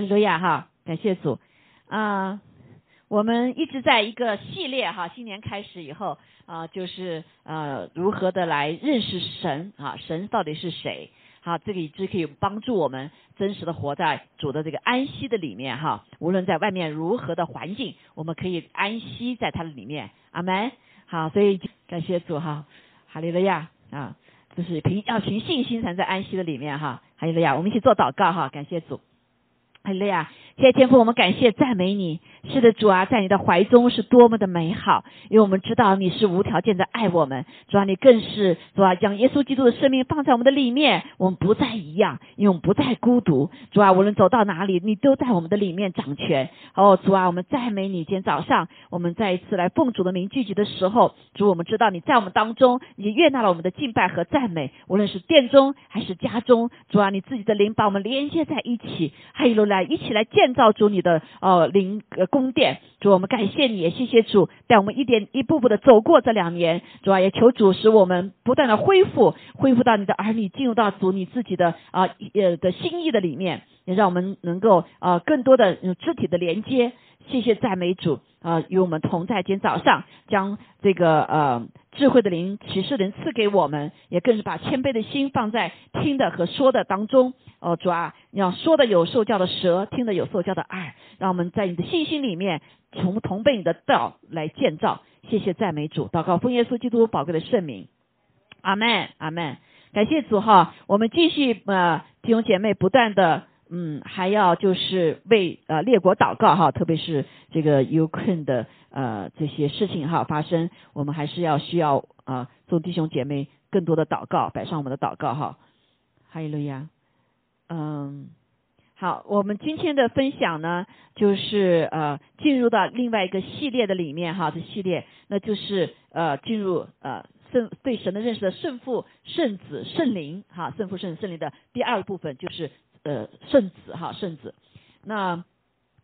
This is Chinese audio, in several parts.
哈利路亚哈，感谢主啊！我们一直在一个系列哈，新年开始以后啊，就是呃如何的来认识神啊，神到底是谁？好，这个一直可以帮助我们真实的活在主的这个安息的里面哈。无论在外面如何的环境，我们可以安息在它的里面。阿门。好，所以感谢主哈，哈利路亚啊，就是凭要凭信心才能在安息的里面哈。哈利路亚，我们一起做祷告哈，感谢主。很累啊。谢谢天父，我们感谢赞美你。是的，主啊，在你的怀中是多么的美好，因为我们知道你是无条件的爱我们。主啊，你更是主啊，将耶稣基督的生命放在我们的里面，我们不再一样，因为我们不再孤独。主啊，无论走到哪里，你都在我们的里面掌权。哦，主啊，我们赞美你。今天早上我们再一次来奉主的名聚集的时候，主，我们知道你在我们当中，你悦纳了我们的敬拜和赞美。无论是殿中还是家中，主啊，你自己的灵把我们连接在一起，哈利来，一起来建。造主你的呃灵呃宫殿，主我们感谢你，谢谢主带我们一点一步步的走过这两年，主啊也求主使我们不断的恢复，恢复到你的儿女进入到主你自己的啊呃的心意的里面，也让我们能够呃更多的肢体的连接。谢谢赞美主啊，与我们同在。今天早上将这个呃智慧的灵启示灵赐给我们，也更是把谦卑的心放在听的和说的当中。哦，主啊，要说的有受教的舌，听的有受教的耳，让我们在你的信心里面，从同被你的道来建造。谢谢赞美主，祷告奉耶稣基督宝贵的圣名，阿门，阿门。感谢主哈，我们继续呃弟兄姐妹不断的。嗯，还要就是为呃列国祷告哈，特别是这个 Ukraine 的呃这些事情哈发生，我们还是要需要啊做弟兄姐妹更多的祷告，摆上我们的祷告哈。哈利路亚。嗯，好，我们今天的分享呢，就是呃进入到另外一个系列的里面哈，这系列那就是呃进入呃圣对神的认识的圣父、圣子、圣灵哈，圣父、圣子、圣灵的第二部分就是。呃，圣子哈，圣子。那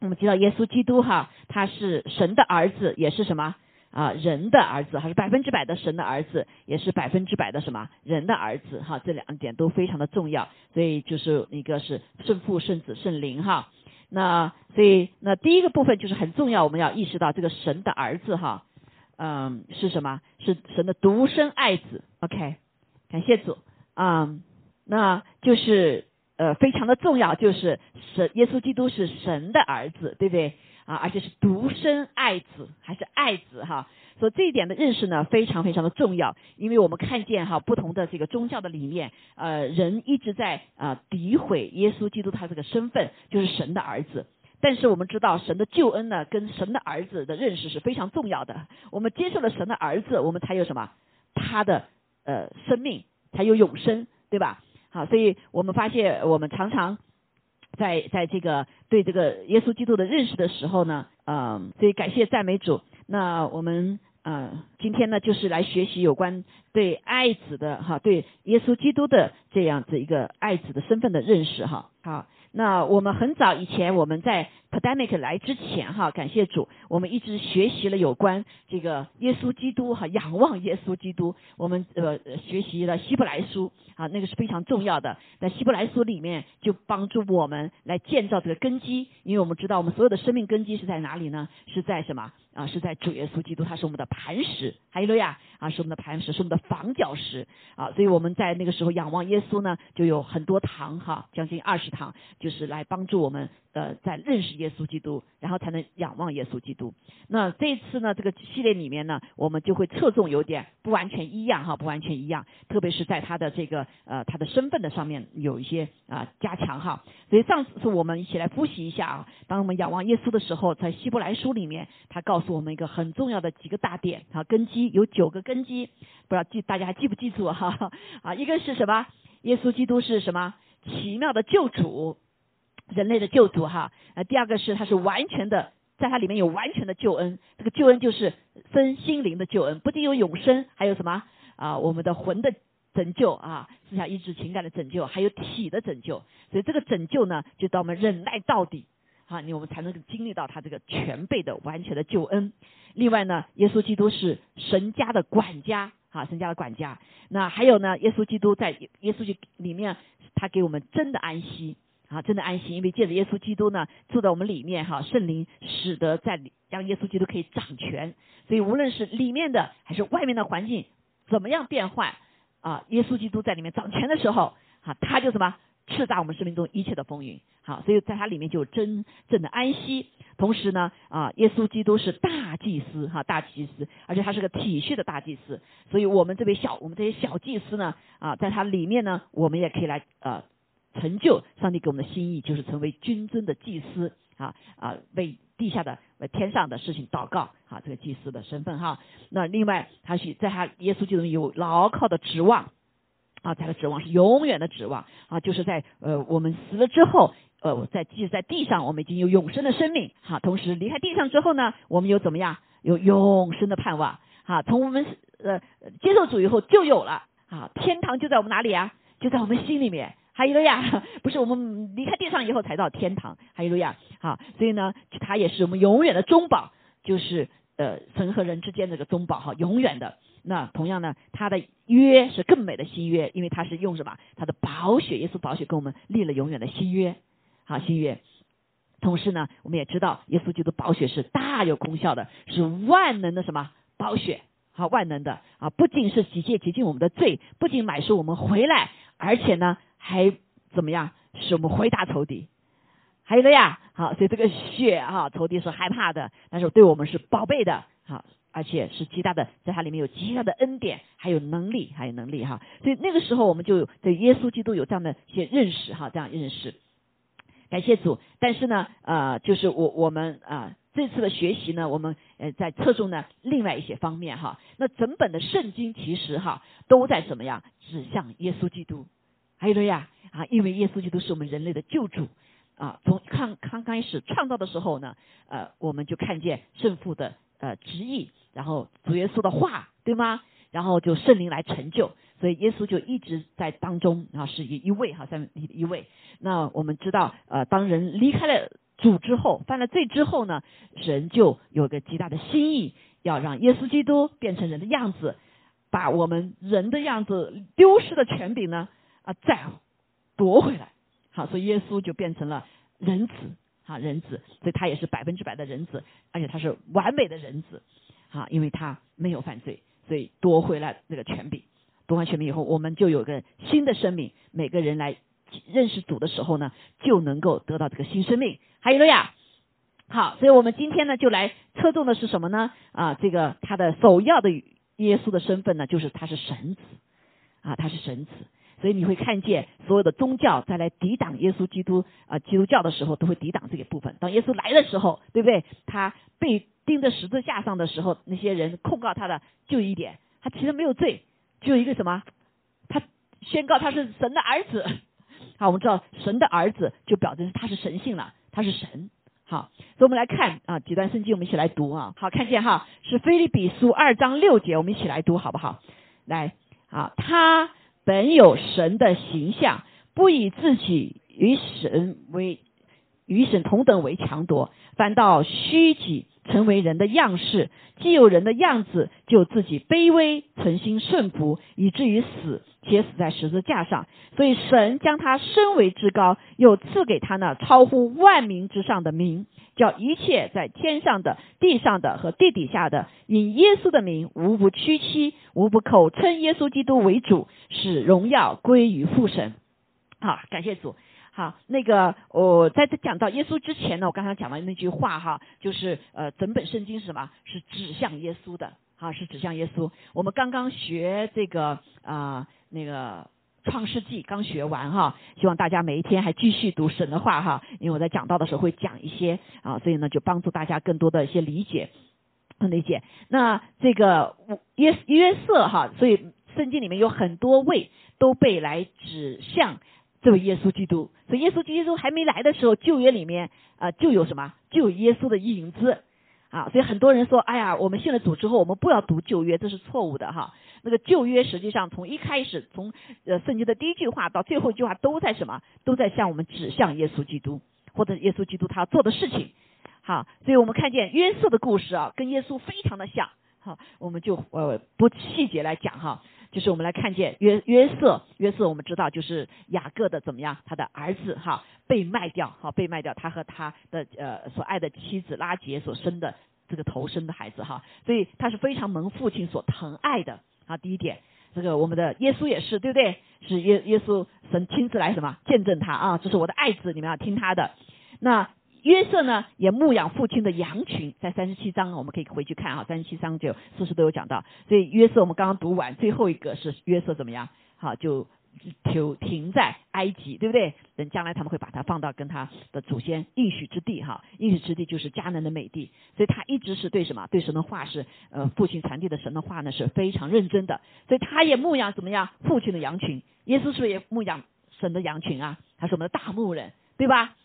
我们知道耶稣基督哈，他是神的儿子，也是什么啊？人的儿子，还是百分之百的神的儿子，也是百分之百的什么人的儿子哈？这两点都非常的重要。所以就是一个是圣父、圣子、圣灵哈。那所以那第一个部分就是很重要，我们要意识到这个神的儿子哈，嗯，是什么？是神的独生爱子。OK，感谢主啊，那就是。呃，非常的重要，就是神耶稣基督是神的儿子，对不对啊？而且是独生爱子，还是爱子哈。所以这一点的认识呢，非常非常的重要，因为我们看见哈，不同的这个宗教的里面，呃，人一直在啊诋毁耶稣基督他这个身份，就是神的儿子。但是我们知道，神的救恩呢，跟神的儿子的认识是非常重要的。我们接受了神的儿子，我们才有什么？他的呃生命才有永生，对吧？好，所以我们发现，我们常常在在这个对这个耶稣基督的认识的时候呢，嗯，所以感谢赞美主。那我们呃今天呢，就是来学习有关对爱子的哈，对耶稣基督的这样子一个爱子的身份的认识哈。好。那我们很早以前，我们在 pandemic 来之前哈，感谢主，我们一直学习了有关这个耶稣基督哈，仰望耶稣基督。我们呃学习了希伯来书啊，那个是非常重要的。在希伯来书里面，就帮助我们来建造这个根基，因为我们知道我们所有的生命根基是在哪里呢？是在什么？啊，是在主耶稣基督，他是我们的磐石，哈利路亚啊，是我们的磐石，是我们的房角石啊，所以我们在那个时候仰望耶稣呢，就有很多堂哈，将近二十堂，就是来帮助我们。呃，在认识耶稣基督，然后才能仰望耶稣基督。那这次呢，这个系列里面呢，我们就会侧重有点不完全一样哈，不完全一样，特别是在他的这个呃他的身份的上面有一些啊加强哈。所以上次我们一起来复习一下啊，当我们仰望耶稣的时候，在希伯来书里面，他告诉我们一个很重要的几个大点啊，根基有九个根基，不知道记大家还记不记住哈？啊，一个是什么？耶稣基督是什么？奇妙的救主。人类的救主哈，呃，第二个是他是完全的，在它里面有完全的救恩，这个救恩就是分心灵的救恩，不仅有永生，还有什么啊？我们的魂的拯救啊，思想意志情感的拯救，还有体的拯救。所以这个拯救呢，就到我们忍耐到底，啊，你我们才能经历到他这个全备的完全的救恩。另外呢，耶稣基督是神家的管家，啊，神家的管家。那还有呢，耶稣基督在耶稣基里面，他给我们真的安息。啊，真的安心，因为借着耶稣基督呢住在我们里面哈，圣灵使得在让耶稣基督可以掌权，所以无论是里面的还是外面的环境怎么样变换啊，耶稣基督在里面掌权的时候，啊，他就什么叱咤我们生命中一切的风云，好，所以在他里面就有真正的安息。同时呢，啊，耶稣基督是大祭司哈，大祭司，而且他是个体恤的大祭司，所以我们这位小我们这些小祭司呢，啊，在他里面呢，我们也可以来呃。成就上帝给我们的心意，就是成为君尊的祭司啊啊，为地下的、为天上的事情祷告啊，这个祭司的身份哈。那另外，他是在他耶稣基督有牢靠的指望啊，他的指望是永远的指望啊，就是在呃我们死了之后，呃在即使在地上，我们已经有永生的生命哈。同时离开地上之后呢，我们有怎么样？有永生的盼望哈。从我们呃接受主以后就有了啊，天堂就在我们哪里啊？就在我们心里面。哈利路亚，不是我们离开地上以后才到天堂。哈利路亚，好，所以呢，他也是我们永远的中保，就是呃神和人之间这个中保哈，永远的。那同样呢，他的约是更美的新约，因为他是用什么？他的宝血，耶稣宝血跟我们立了永远的新约，好新约。同时呢，我们也知道耶稣基督宝血是大有功效的，是万能的什么宝血？好，万能的啊，不仅是洗洁洁净我们的罪，不仅买赎我们回来，而且呢。还怎么样？使我们回答仇敌，还有的呀，好，所以这个血哈，仇敌是害怕的，但是对我们是宝贝的，好，而且是极大的，在它里面有极大的恩典，还有能力，还有能力哈，所以那个时候我们就对耶稣基督有这样的一些认识哈，这样认识，感谢主。但是呢，呃，就是我我们啊，这次的学习呢，我们呃在侧重呢另外一些方面哈，那整本的圣经其实哈都在怎么样指向耶稣基督。还有了呀啊，因为耶稣基督是我们人类的救主啊。从刚刚开始创造的时候呢，呃，我们就看见圣父的呃旨意，然后主耶稣的话，对吗？然后就圣灵来成就，所以耶稣就一直在当中啊，是一一位哈，在一一位。那我们知道，呃，当人离开了主之后，犯了罪之后呢，神就有个极大的心意，要让耶稣基督变成人的样子，把我们人的样子丢失的权柄呢。啊，再夺回来，好，所以耶稣就变成了人子，啊，人子，所以他也是百分之百的人子，而且他是完美的人子，啊，因为他没有犯罪，所以夺回来那个权柄，夺完权柄以后，我们就有个新的生命，每个人来认识主的时候呢，就能够得到这个新生命。还有了呀，好，所以我们今天呢，就来侧重的是什么呢？啊，这个他的首要的耶稣的身份呢，就是他是神子，啊，他是神子。所以你会看见所有的宗教在来抵挡耶稣基督啊基督教的时候，都会抵挡这个部分。当耶稣来的时候，对不对？他被钉在十字架上的时候，那些人控告他的就一点，他其实没有罪，只有一个什么？他宣告他是神的儿子。好，我们知道神的儿子就表示他是神性了，他是神。好，所以我们来看啊几段圣经，我们一起来读啊。好，看见哈是菲利比书二章六节，我们一起来读好不好？来，好，他。本有神的形象，不以自己与神为与神同等为强夺，反倒虚己，成为人的样式。既有人的样子，就自己卑微，存心顺服，以至于死，且死在十字架上。所以神将他升为至高，又赐给他那超乎万民之上的名。叫一切在天上的、地上的和地底下的，以耶稣的名，无不屈膝，无不口称耶稣基督为主，使荣耀归于父神。好，感谢主。好，那个我在这讲到耶稣之前呢，我刚才讲了那句话哈，就是呃，整本圣经是什么？是指向耶稣的，哈，是指向耶稣。我们刚刚学这个啊，那个。创世纪刚学完哈，希望大家每一天还继续读神的话哈，因为我在讲到的时候会讲一些啊，所以呢就帮助大家更多的一些理解理解。那这个约约瑟哈，所以圣经里面有很多位都被来指向这位耶稣基督，所以耶稣基督还没来的时候，旧约里面啊就有什么，就有耶稣的影子啊，所以很多人说，哎呀，我们信了主之后，我们不要读旧约，这是错误的哈。那个旧约实际上从一开始，从呃圣经的第一句话到最后一句话都在什么？都在向我们指向耶稣基督，或者耶稣基督他做的事情。好，所以我们看见约瑟的故事啊，跟耶稣非常的像。好，我们就呃不细节来讲哈，就是我们来看见约约瑟，约瑟我们知道就是雅各的怎么样，他的儿子哈，被卖掉，哈被卖掉，他和他的呃所爱的妻子拉杰所生的这个头生的孩子哈，所以他是非常蒙父亲所疼爱的啊。第一点，这个我们的耶稣也是对不对？是耶耶稣神亲自来什么见证他啊？这是我的爱子，你们要听他的。那约瑟呢也牧养父亲的羊群，在三十七章我们可以回去看啊，三十七章就四十都有讲到。所以约瑟我们刚刚读完，最后一个是约瑟怎么样？好就。停停在埃及，对不对？等将来他们会把他放到跟他的祖先应许之地，哈，应许之地就是迦南的美地。所以他一直是对什么？对神的话是，呃，父亲传递的神的话呢是非常认真的。所以他也牧养怎么样？父亲的羊群。耶稣是不是也牧养神的羊群啊？他是我们的大牧人，对吧？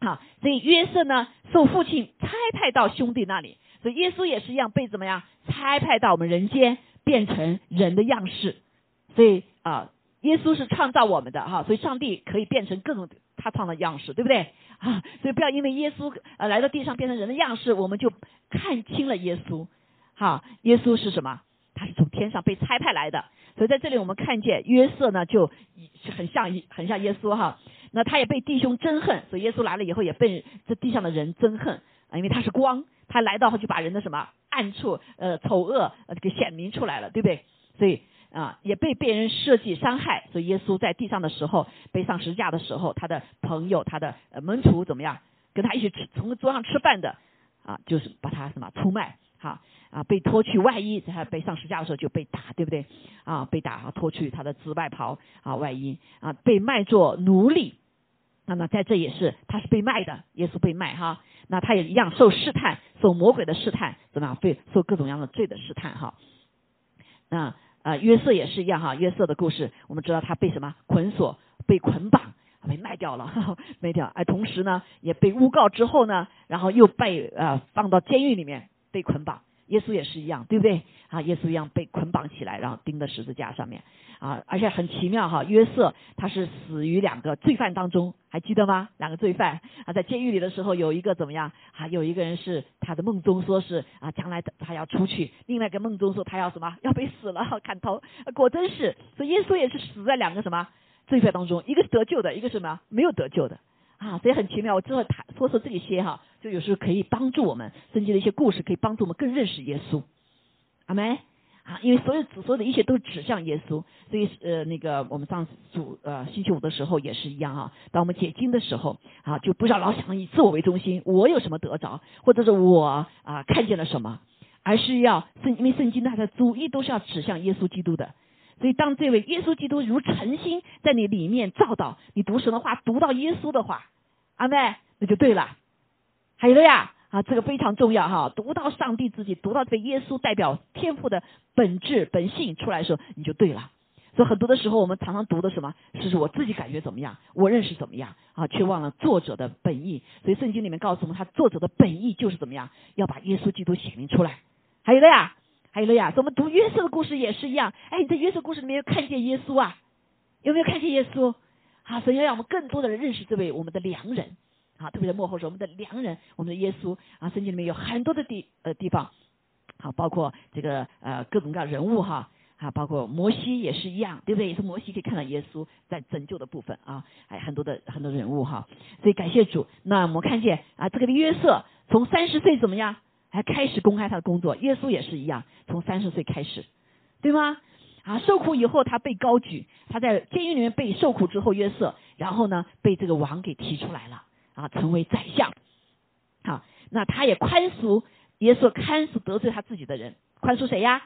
好，所以约瑟呢受父亲差派到兄弟那里，所以耶稣也是一样被怎么样差派到我们人间，变成人的样式。所以啊。耶稣是创造我们的哈，所以上帝可以变成各种他创的样式，对不对啊？所以不要因为耶稣呃来到地上变成人的样式，我们就看清了耶稣。哈，耶稣是什么？他是从天上被差派来的。所以在这里我们看见约瑟呢，就很像很像耶稣哈。那他也被弟兄憎恨，所以耶稣来了以后也被这地上的人憎恨啊，因为他是光，他来到后就把人的什么暗处呃丑恶呃给显明出来了，对不对？所以。啊，也被别人设计伤害，所以耶稣在地上的时候，被上十字架的时候，他的朋友、他的门徒怎么样，跟他一起吃从桌上吃饭的啊，就是把他什么出卖，哈啊，被脱去外衣，在他被上十字架的时候就被打，对不对？啊，被打啊，脱去他的紫外袍啊，外衣啊，被卖作奴隶，那么在这也是他是被卖的，耶稣被卖哈，那他也一样受试探，受魔鬼的试探，怎么样？被受各种各样的罪的试探哈，那。啊，约瑟也是一样哈，约瑟的故事，我们知道他被什么捆锁、被捆绑、被卖掉了，卖掉。哎，同时呢，也被诬告之后呢，然后又被呃放到监狱里面被捆绑。耶稣也是一样，对不对？啊，耶稣一样被捆绑起来，然后钉在十字架上面。啊，而且很奇妙哈，约瑟他是死于两个罪犯当中，还记得吗？两个罪犯啊，在监狱里的时候，有一个怎么样？啊，有一个人是他的梦中说是啊，将来他要出去；另外一个梦中说他要什么？要被死了，砍头。果真是，所以耶稣也是死在两个什么罪犯当中，一个是得救的，一个什么没有得救的。啊，所以很奇妙。我之后谈说说这些哈，就有时候可以帮助我们，圣经的一些故事可以帮助我们更认识耶稣。阿门。啊，因为所有所有的一切都指向耶稣，所以呃，那个我们上主呃星期五的时候也是一样哈。当我们解经的时候啊，就不要老想以自我为中心，我有什么得着，或者是我啊看见了什么，而是要圣因为圣经它的主意都是要指向耶稣基督的。所以当这位耶稣基督如晨星在你里面照到，你读神的话，读到耶稣的话，阿妹那就对了。还有了呀。啊，这个非常重要哈！读到上帝自己，读到这个耶稣代表天赋的本质本性出来的时候，你就对了。所以很多的时候，我们常常读的什么，是我自己感觉怎么样，我认识怎么样啊，却忘了作者的本意。所以圣经里面告诉我们，他作者的本意就是怎么样，要把耶稣基督显明出来。还有了呀，还有了呀，我们读约瑟的故事也是一样。哎，你在约瑟故事里面有看见耶稣啊？有没有看见耶稣？啊，所以要让我们更多的人认识这位我们的良人。好，特别在幕后是，我们的良人，我们的耶稣啊，圣经里面有很多的地呃地方，好，包括这个呃各种各样人物哈，啊，包括摩西也是一样，对不对？也是摩西可以看到耶稣在拯救的部分啊，还很多的很多人物哈，所以感谢主。那我们看见啊，这个约瑟从三十岁怎么样，还开始公开他的工作，耶稣也是一样，从三十岁开始，对吗？啊，受苦以后他被高举，他在监狱里面被受苦之后，约瑟，然后呢被这个王给提出来了。啊，成为宰相，好，那他也宽恕耶稣，宽恕得罪他自己的人，宽恕谁呀？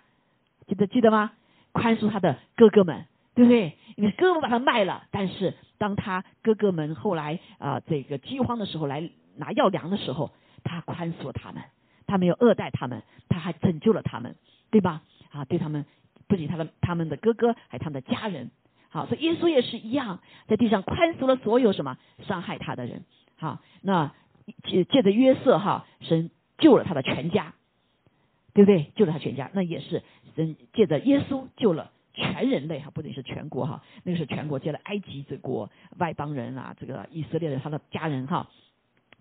记得记得吗？宽恕他的哥哥们，对不对？因为哥哥们把他卖了，但是当他哥哥们后来啊，这个饥荒的时候来拿药粮的时候，他宽恕了他们，他没有恶待他们，他还拯救了他们，对吧？啊，对他们不仅他的他们的哥哥，还他们的家人，好，所以耶稣也是一样，在地上宽恕了所有什么伤害他的人。好，那借借着约瑟哈，神救了他的全家，对不对？救了他全家，那也是神借着耶稣救了全人类哈，不仅是全国哈，那个是全国，借了埃及这国外邦人啊，这个以色列人他的家人哈。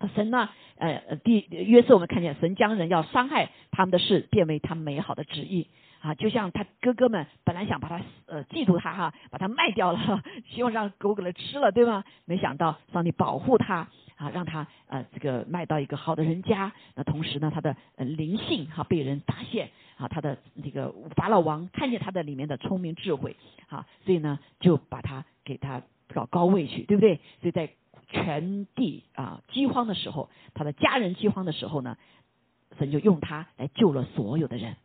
神呢，呃，第约瑟我们看见神将人要伤害他们的事变为他美好的旨意啊，就像他哥哥们本来想把他呃嫉妒他哈，把他卖掉了，希望让狗给他吃了，对吗？没想到上帝保护他啊，让他呃这个卖到一个好的人家。那同时呢，他的呃灵性哈被人发现啊，他的这个法老王看见他的里面的聪明智慧啊，所以呢就把他给他搞高位去，对不对？所以在全地啊饥荒的时候，他的家人饥荒的时候呢，神就用他来救了所有的人，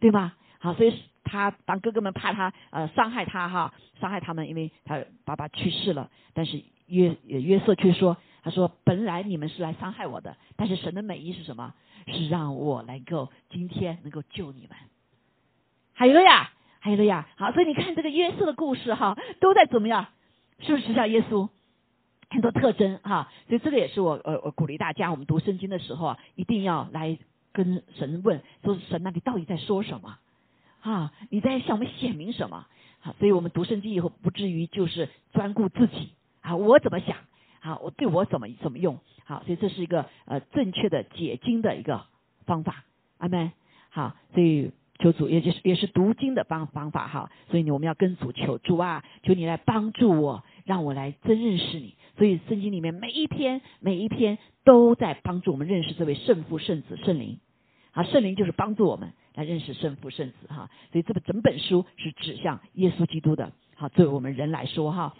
对吗？好，所以他当哥哥们怕他呃伤害他哈，伤害他们，因为他爸爸去世了。但是约约瑟却说，他说本来你们是来伤害我的，但是神的美意是什么？是让我能够今天能够救你们。还有了呀，还有了呀。好，所以你看这个约瑟的故事哈，都在怎么样？是不是像耶稣很多特征哈？所以这个也是我呃我鼓励大家，我们读圣经的时候啊，一定要来跟神问，说神那你到底在说什么？啊，你在向我们显明什么？好，所以我们读圣经以后，不至于就是专顾自己啊，我怎么想啊，我对我怎么怎么用？好，所以这是一个呃正确的解经的一个方法，阿门。好，所以求主，也就是也是读经的方方法哈。所以我们要跟主求主啊，求你来帮助我，让我来真认识你。所以圣经里面每一篇每一篇都在帮助我们认识这位圣父、圣子、圣灵。啊，圣灵就是帮助我们。来认识圣父圣子哈，所以这个整本书是指向耶稣基督的。好，作为我们人来说哈，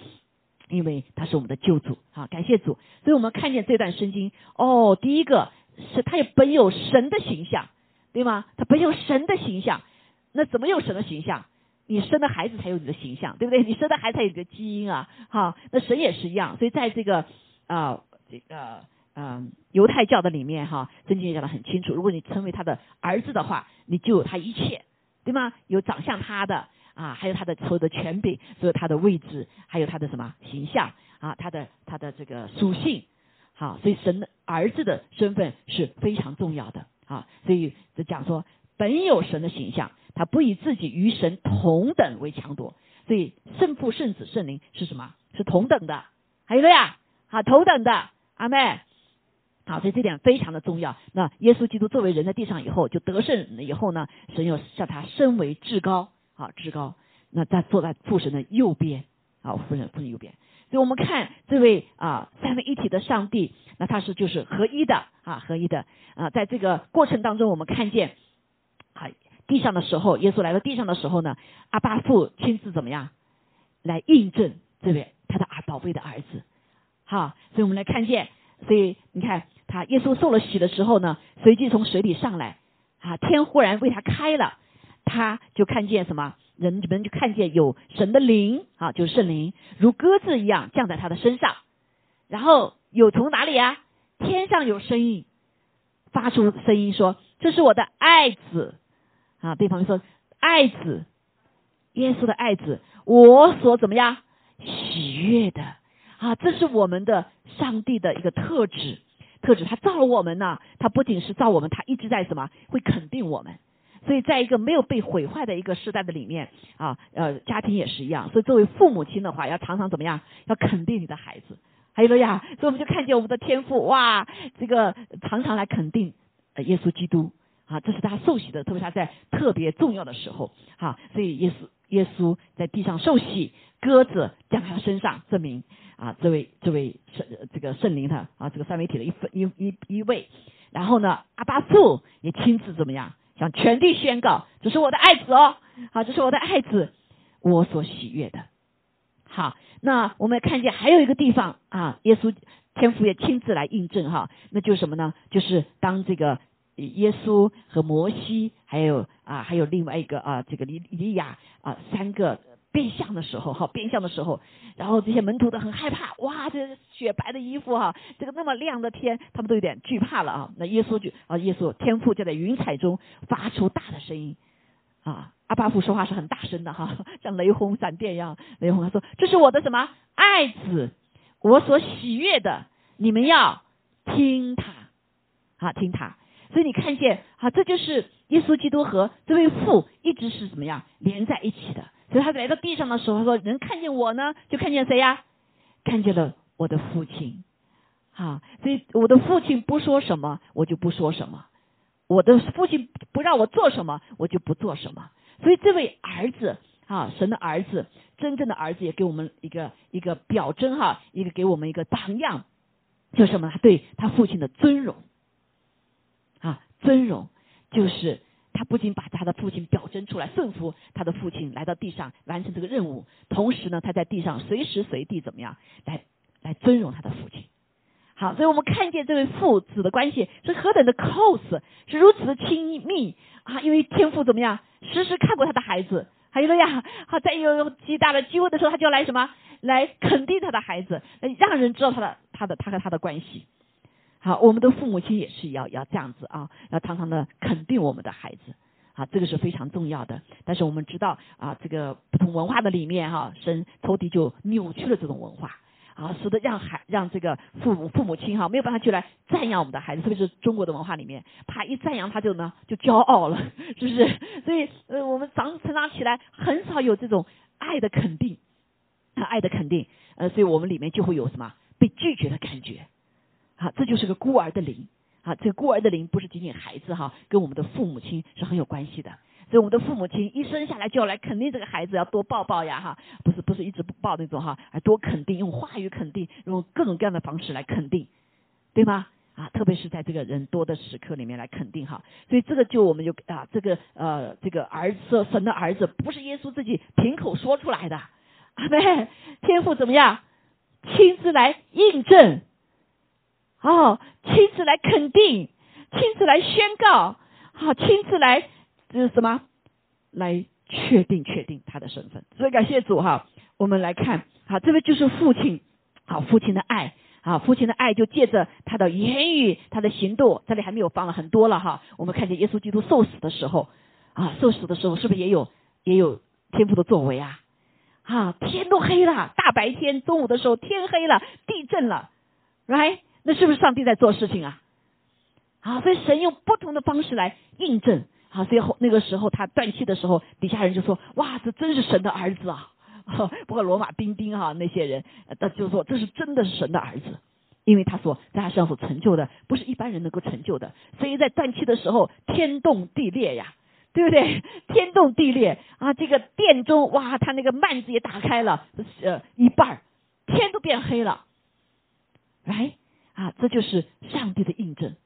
因为他是我们的救主。好，感谢主。所以我们看见这段圣经，哦，第一个是他有本有神的形象，对吗？他本有神的形象，那怎么有神的形象？你生的孩子才有你的形象，对不对？你生的孩子才有你的基因啊。好，那神也是一样。所以在这个啊，这个。嗯，犹太教的里面哈，圣经讲的很清楚，如果你成为他的儿子的话，你就有他一切，对吗？有长相他的啊，还有他的所有的权柄，所有他的位置，还有他的什么形象啊，他的他的这个属性，好，所以神的儿子的身份是非常重要的啊。所以就讲说，本有神的形象，他不以自己与神同等为强夺，所以圣父、圣子、圣灵是什么？是同等的，还有个呀，啊，同等的，阿妹。好，所以这点非常的重要。那耶稣基督作为人在地上以后，就得胜以后呢，神又向他升为至高，好至高。那在坐在父神的右边，啊，父神父神右边。所以我们看这位啊三位一体的上帝，那他是就是合一的啊合一的啊。在这个过程当中，我们看见，啊地上的时候，耶稣来到地上的时候呢，阿巴父亲自怎么样来印证这位他的儿宝贝的儿子，好，所以我们来看见。所以你看，他耶稣受了洗的时候呢，随即从水里上来，啊，天忽然为他开了，他就看见什么？人们就看见有神的灵啊，就是圣灵，如鸽子一样降在他的身上。然后有从哪里啊？天上有声音发出声音说：“这是我的爱子啊！”对方说：“爱子，耶稣的爱子，我所怎么样喜悦的啊？这是我们的。”上帝的一个特质，特质，他造了我们呢。他不仅是造我们，他一直在什么？会肯定我们。所以在一个没有被毁坏的一个时代的里面啊，呃，家庭也是一样。所以作为父母亲的话，要常常怎么样？要肯定你的孩子。还有了呀，所以我们就看见我们的天赋哇，这个常常来肯定耶稣基督啊，这是他受洗的，特别他在特别重要的时候哈。所以耶稣耶稣在地上受洗，鸽子降在他身上，证明。啊，这位这位圣这个圣灵的啊，这个三位体的一分一一一位，然后呢，阿巴父也亲自怎么样，向全地宣告，这是我的爱子哦，好，这是我的爱子，我所喜悦的。好，那我们看见还有一个地方啊，耶稣天父也亲自来印证哈，那就是什么呢？就是当这个耶稣和摩西还有啊，还有另外一个啊，这个利利亚啊，三个。变相的时候，哈，变相的时候，然后这些门徒都很害怕，哇，这雪白的衣服哈，这个那么亮的天，他们都有点惧怕了啊。那耶稣就啊，耶稣天父就在云彩中发出大的声音啊，阿巴父说话是很大声的哈，像雷轰闪电一样。雷轰他说：“这是我的什么爱子，我所喜悦的，你们要听他，啊，听他。”所以你看见啊，这就是耶稣基督和这位父一直是怎么样连在一起的。所以他来到地上的时候，他说：“人看见我呢，就看见谁呀？看见了我的父亲。啊，所以我的父亲不说什么，我就不说什么；我的父亲不让我做什么，我就不做什么。所以这位儿子啊，神的儿子，真正的儿子，也给我们一个一个表征哈，一个给我们一个榜样，就是什么？他对他父亲的尊荣，尊荣就是他不仅把他的父亲表征出来，顺服他的父亲来到地上完成这个任务，同时呢，他在地上随时随地怎么样来来尊荣他的父亲。好，所以我们看见这位父子的关系是何等的 close，是如此的亲密啊！因为天父怎么样，时时看过他的孩子，还有了呀，好在有极大的机会的时候，他就来什么，来肯定他的孩子，让人知道他的他的他和他的关系。好，我们的父母亲也是要要这样子啊，要常常的肯定我们的孩子，啊，这个是非常重要的。但是我们知道啊，这个不同文化的里面哈，神仇敌就扭曲了这种文化。啊，使得让孩让这个父母父母亲哈没有办法去来赞扬我们的孩子，特别是中国的文化里面，怕一赞扬他就呢就骄傲了，是不是？所以呃我们长成长起来很少有这种爱的肯定，爱的肯定，呃，所以我们里面就会有什么被拒绝的感觉，啊，这就是个孤儿的灵，啊，这个孤儿的灵不是仅仅孩子哈，跟我们的父母亲是很有关系的。所以我们的父母亲一生下来就要来肯定这个孩子，要多抱抱呀哈，不是不是一直不抱那种哈，还多肯定，用话语肯定，用各种各样的方式来肯定，对吗？啊，特别是在这个人多的时刻里面来肯定哈。所以这个就我们就啊，这个呃这个儿子神的儿子不是耶稣自己凭口说出来的，阿妹天父怎么样亲自来印证，哦，亲自来肯定，亲自来宣告，好，亲自来。这是什么？来确定确定他的身份。所以感谢主哈，我们来看，好，这个就是父亲，好，父亲的爱，啊，父亲的爱就借着他的言语、他的行动，这里还没有放了很多了哈。我们看见耶稣基督受死的时候，啊，受死的时候是不是也有也有天赋的作为啊？啊，天都黑了，大白天中午的时候天黑了，地震了，right？那是不是上帝在做事情啊？啊，所以神用不同的方式来印证。啊，所以后那个时候他断气的时候，底下人就说：“哇，这真是神的儿子啊！” 不过罗马兵丁哈那些人，他就说这是真的是神的儿子，因为他说在他身上所成就的不是一般人能够成就的。所以在断气的时候，天动地裂呀，对不对？天动地裂啊！这个殿中哇，他那个幔子也打开了，呃，一半天都变黑了。来啊，这就是上帝的印证。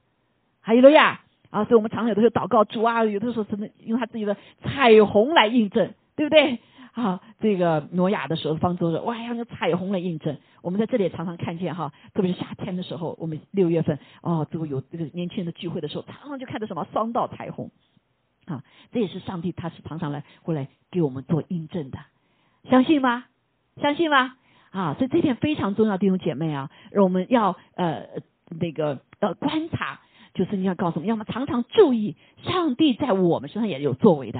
还有了呀。啊，所以我们常常有的时候祷告主啊，有的时候真的用他自己的彩虹来印证，对不对？啊，这个挪亚的时候，方舟说，哇，用彩虹来印证。我们在这里也常常看见哈，特别是夏天的时候，我们六月份哦，这个有这个年轻人的聚会的时候，常常就看到什么双道彩虹，啊，这也是上帝他是常常来过来给我们做印证的，相信吗？相信吗？啊，所以这点非常重要，弟兄姐妹啊，我们要呃那个呃观察。就是你要告诉我们，要么常常注意，上帝在我们身上也有作为的，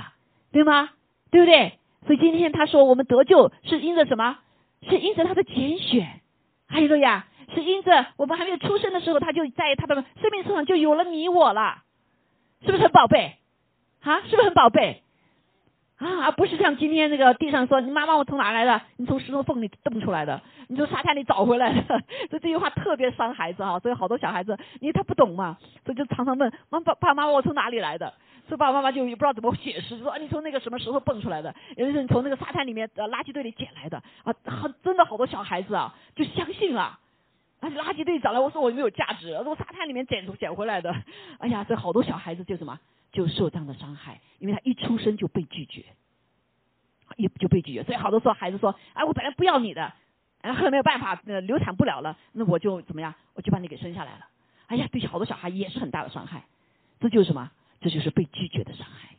对吗？对不对？所以今天他说我们得救是因着什么？是因着他的拣选，还有个呀，是因着我们还没有出生的时候，他就在他的生命树上就有了你我了，是不是很宝贝？啊，是不是很宝贝？啊，不是像今天那个地上说，你妈妈我从哪来的？你从石头缝里蹦出来的，你从沙滩里找回来的。所以这句话特别伤孩子哈，所以好多小孩子，因为他不懂嘛，所以就常常问妈爸爸妈妈我从哪里来的？所以爸爸妈妈就也不知道怎么解释，说你从那个什么石头蹦出来的，有的是你从那个沙滩里面呃垃圾堆里捡来的啊，好真的好多小孩子啊就相信了，啊垃圾堆找来我说我没有价值，从沙滩里面捡捡回来的，哎呀，这好多小孩子就什么？就受这样的伤害，因为他一出生就被拒绝，一就被拒绝，所以好多时候孩子说：“哎，我本来不要你的，然后没有办法，呃，流产不了了，那我就怎么样，我就把你给生下来了。”哎呀，对好多小孩也是很大的伤害，这就是什么？这就是被拒绝的伤害。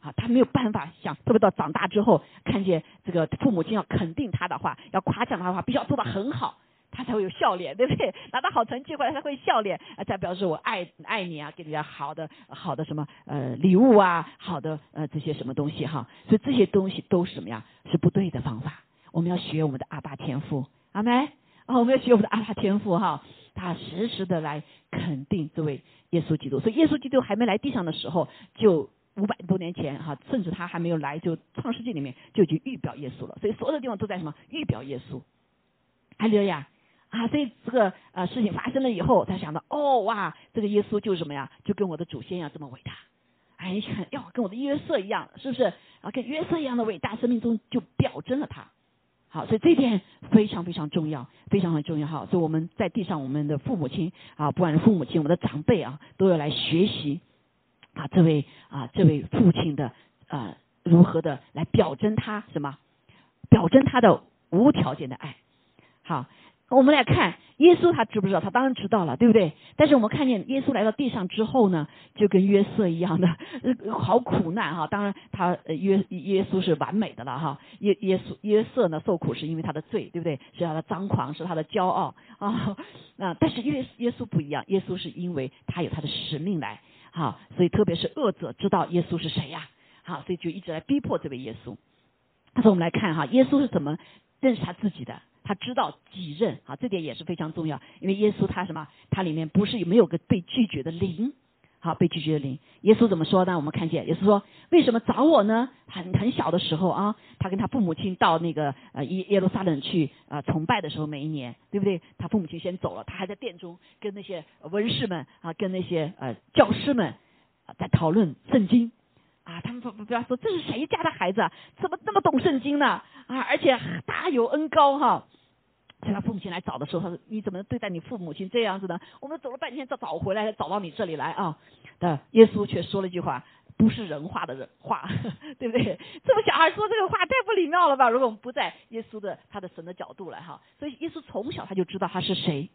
啊，他没有办法想，特别到长大之后，看见这个父母亲要肯定他的话，要夸奖他的话，必须要做的很好。他才会有笑脸，对不对？拿到好成绩回来，他会笑脸，啊，再表示我爱爱你啊，给你好的好的什么呃礼物啊，好的呃这些什么东西哈。所以这些东西都是什么呀？是不对的方法。我们要学我们的阿爸天父，阿妹啊，我们要学我们的阿爸天父哈。他时时的来肯定这位耶稣基督。所以耶稣基督还没来地上的时候，就五百多年前哈，甚至他还没有来，就创世纪里面就已经预表耶稣了。所以所有的地方都在什么预表耶稣？还有呀。啊，所以这个呃事情发生了以后，他想到哦哇，这个耶稣就是什么呀？就跟我的祖先一样这么伟大。哎，要跟我的约瑟一样，是不是啊？跟约瑟一样的伟大，生命中就表征了他。好，所以这点非常非常重要，非常很重要。哈，所以我们在地上，我们的父母亲啊，不管是父母亲，我们的长辈啊，都要来学习啊，这位啊，这位父亲的啊，如何的来表征他什么？表征他的无条件的爱。好。我们来看耶稣，他知不知道？他当然知道了，对不对？但是我们看见耶稣来到地上之后呢，就跟约瑟一样的，好苦难哈。当然，他约耶稣是完美的了哈。耶耶稣约瑟呢，受苦是因为他的罪，对不对？是他的张狂，是他的骄傲啊。那但是耶耶稣不一样，耶稣是因为他有他的使命来，好，所以特别是恶者知道耶稣是谁呀？好，所以就一直来逼迫这位耶稣。但是我们来看哈，耶稣是怎么认识他自己的？他知道己任啊，这点也是非常重要。因为耶稣他什么？他里面不是没有个被拒绝的灵，好被拒绝的灵。耶稣怎么说呢？我们看见耶稣说：“为什么找我呢？”很很小的时候啊，他跟他父母亲到那个呃耶耶路撒冷去啊崇拜的时候，每一年对不对？他父母亲先走了，他还在殿中跟那些文士们啊，跟那些呃教师们在讨论圣经啊。他们不不要说这是谁家的孩子，怎么这么懂圣经呢？啊，而且大有恩高哈。在他父母亲来找的时候，他说：“你怎么对待你父母亲这样子呢？我们走了半天，找找回来，找到你这里来啊！”的耶稣却说了一句话，不是人话的人话，对不对？这么小孩说这个话太不礼貌了吧？如果我们不在耶稣的他的神的角度来哈，所以耶稣从小他就知道他是谁。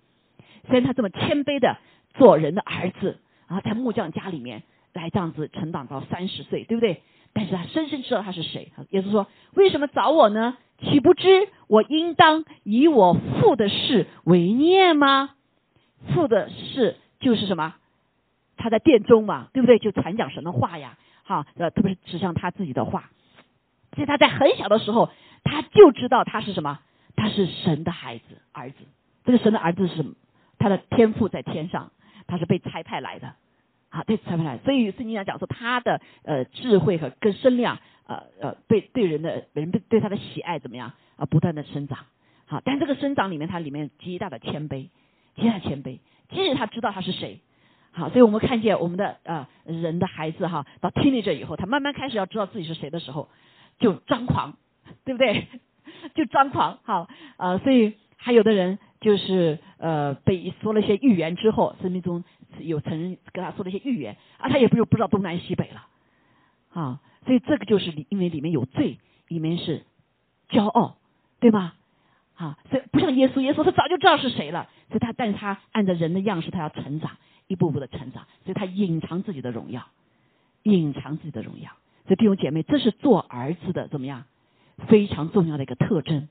虽然他这么谦卑的做人的儿子啊，在木匠家里面来这样子成长到三十岁，对不对？但是他深深知道他是谁。耶稣说：“为什么找我呢？”岂不知我应当以我父的事为念吗？父的事就是什么？他在殿中嘛，对不对？就传讲神的话呀，哈，呃，特别是指向他自己的话。所以他在很小的时候，他就知道他是什么？他是神的孩子，儿子。这个神的儿子是什么？他的天赋在天上，他是被差派来的，好，被差派来。所以圣经上讲说，他的呃智慧和跟身量。呃呃，对对人的人对对他的喜爱怎么样啊？不断的生长，好，但这个生长里面，它里面极大的谦卑，极大的谦卑。即使他知道他是谁，好，所以我们看见我们的呃人的孩子哈，到听力这以后，他慢慢开始要知道自己是谁的时候，就张狂，对不对？就张狂，好，呃，所以还有的人就是呃被说了一些预言之后，生命中有曾人跟他说了一些预言啊，他也不就不知道东南西北了，啊。所以这个就是里，因为里面有罪，里面是骄傲，对吗？啊，所以不像耶稣，耶稣他早就知道是谁了，所以他，但是他按照人的样式，他要成长，一步步的成长，所以他隐藏自己的荣耀，隐藏自己的荣耀。所以弟兄姐妹，这是做儿子的怎么样？非常重要的一个特征。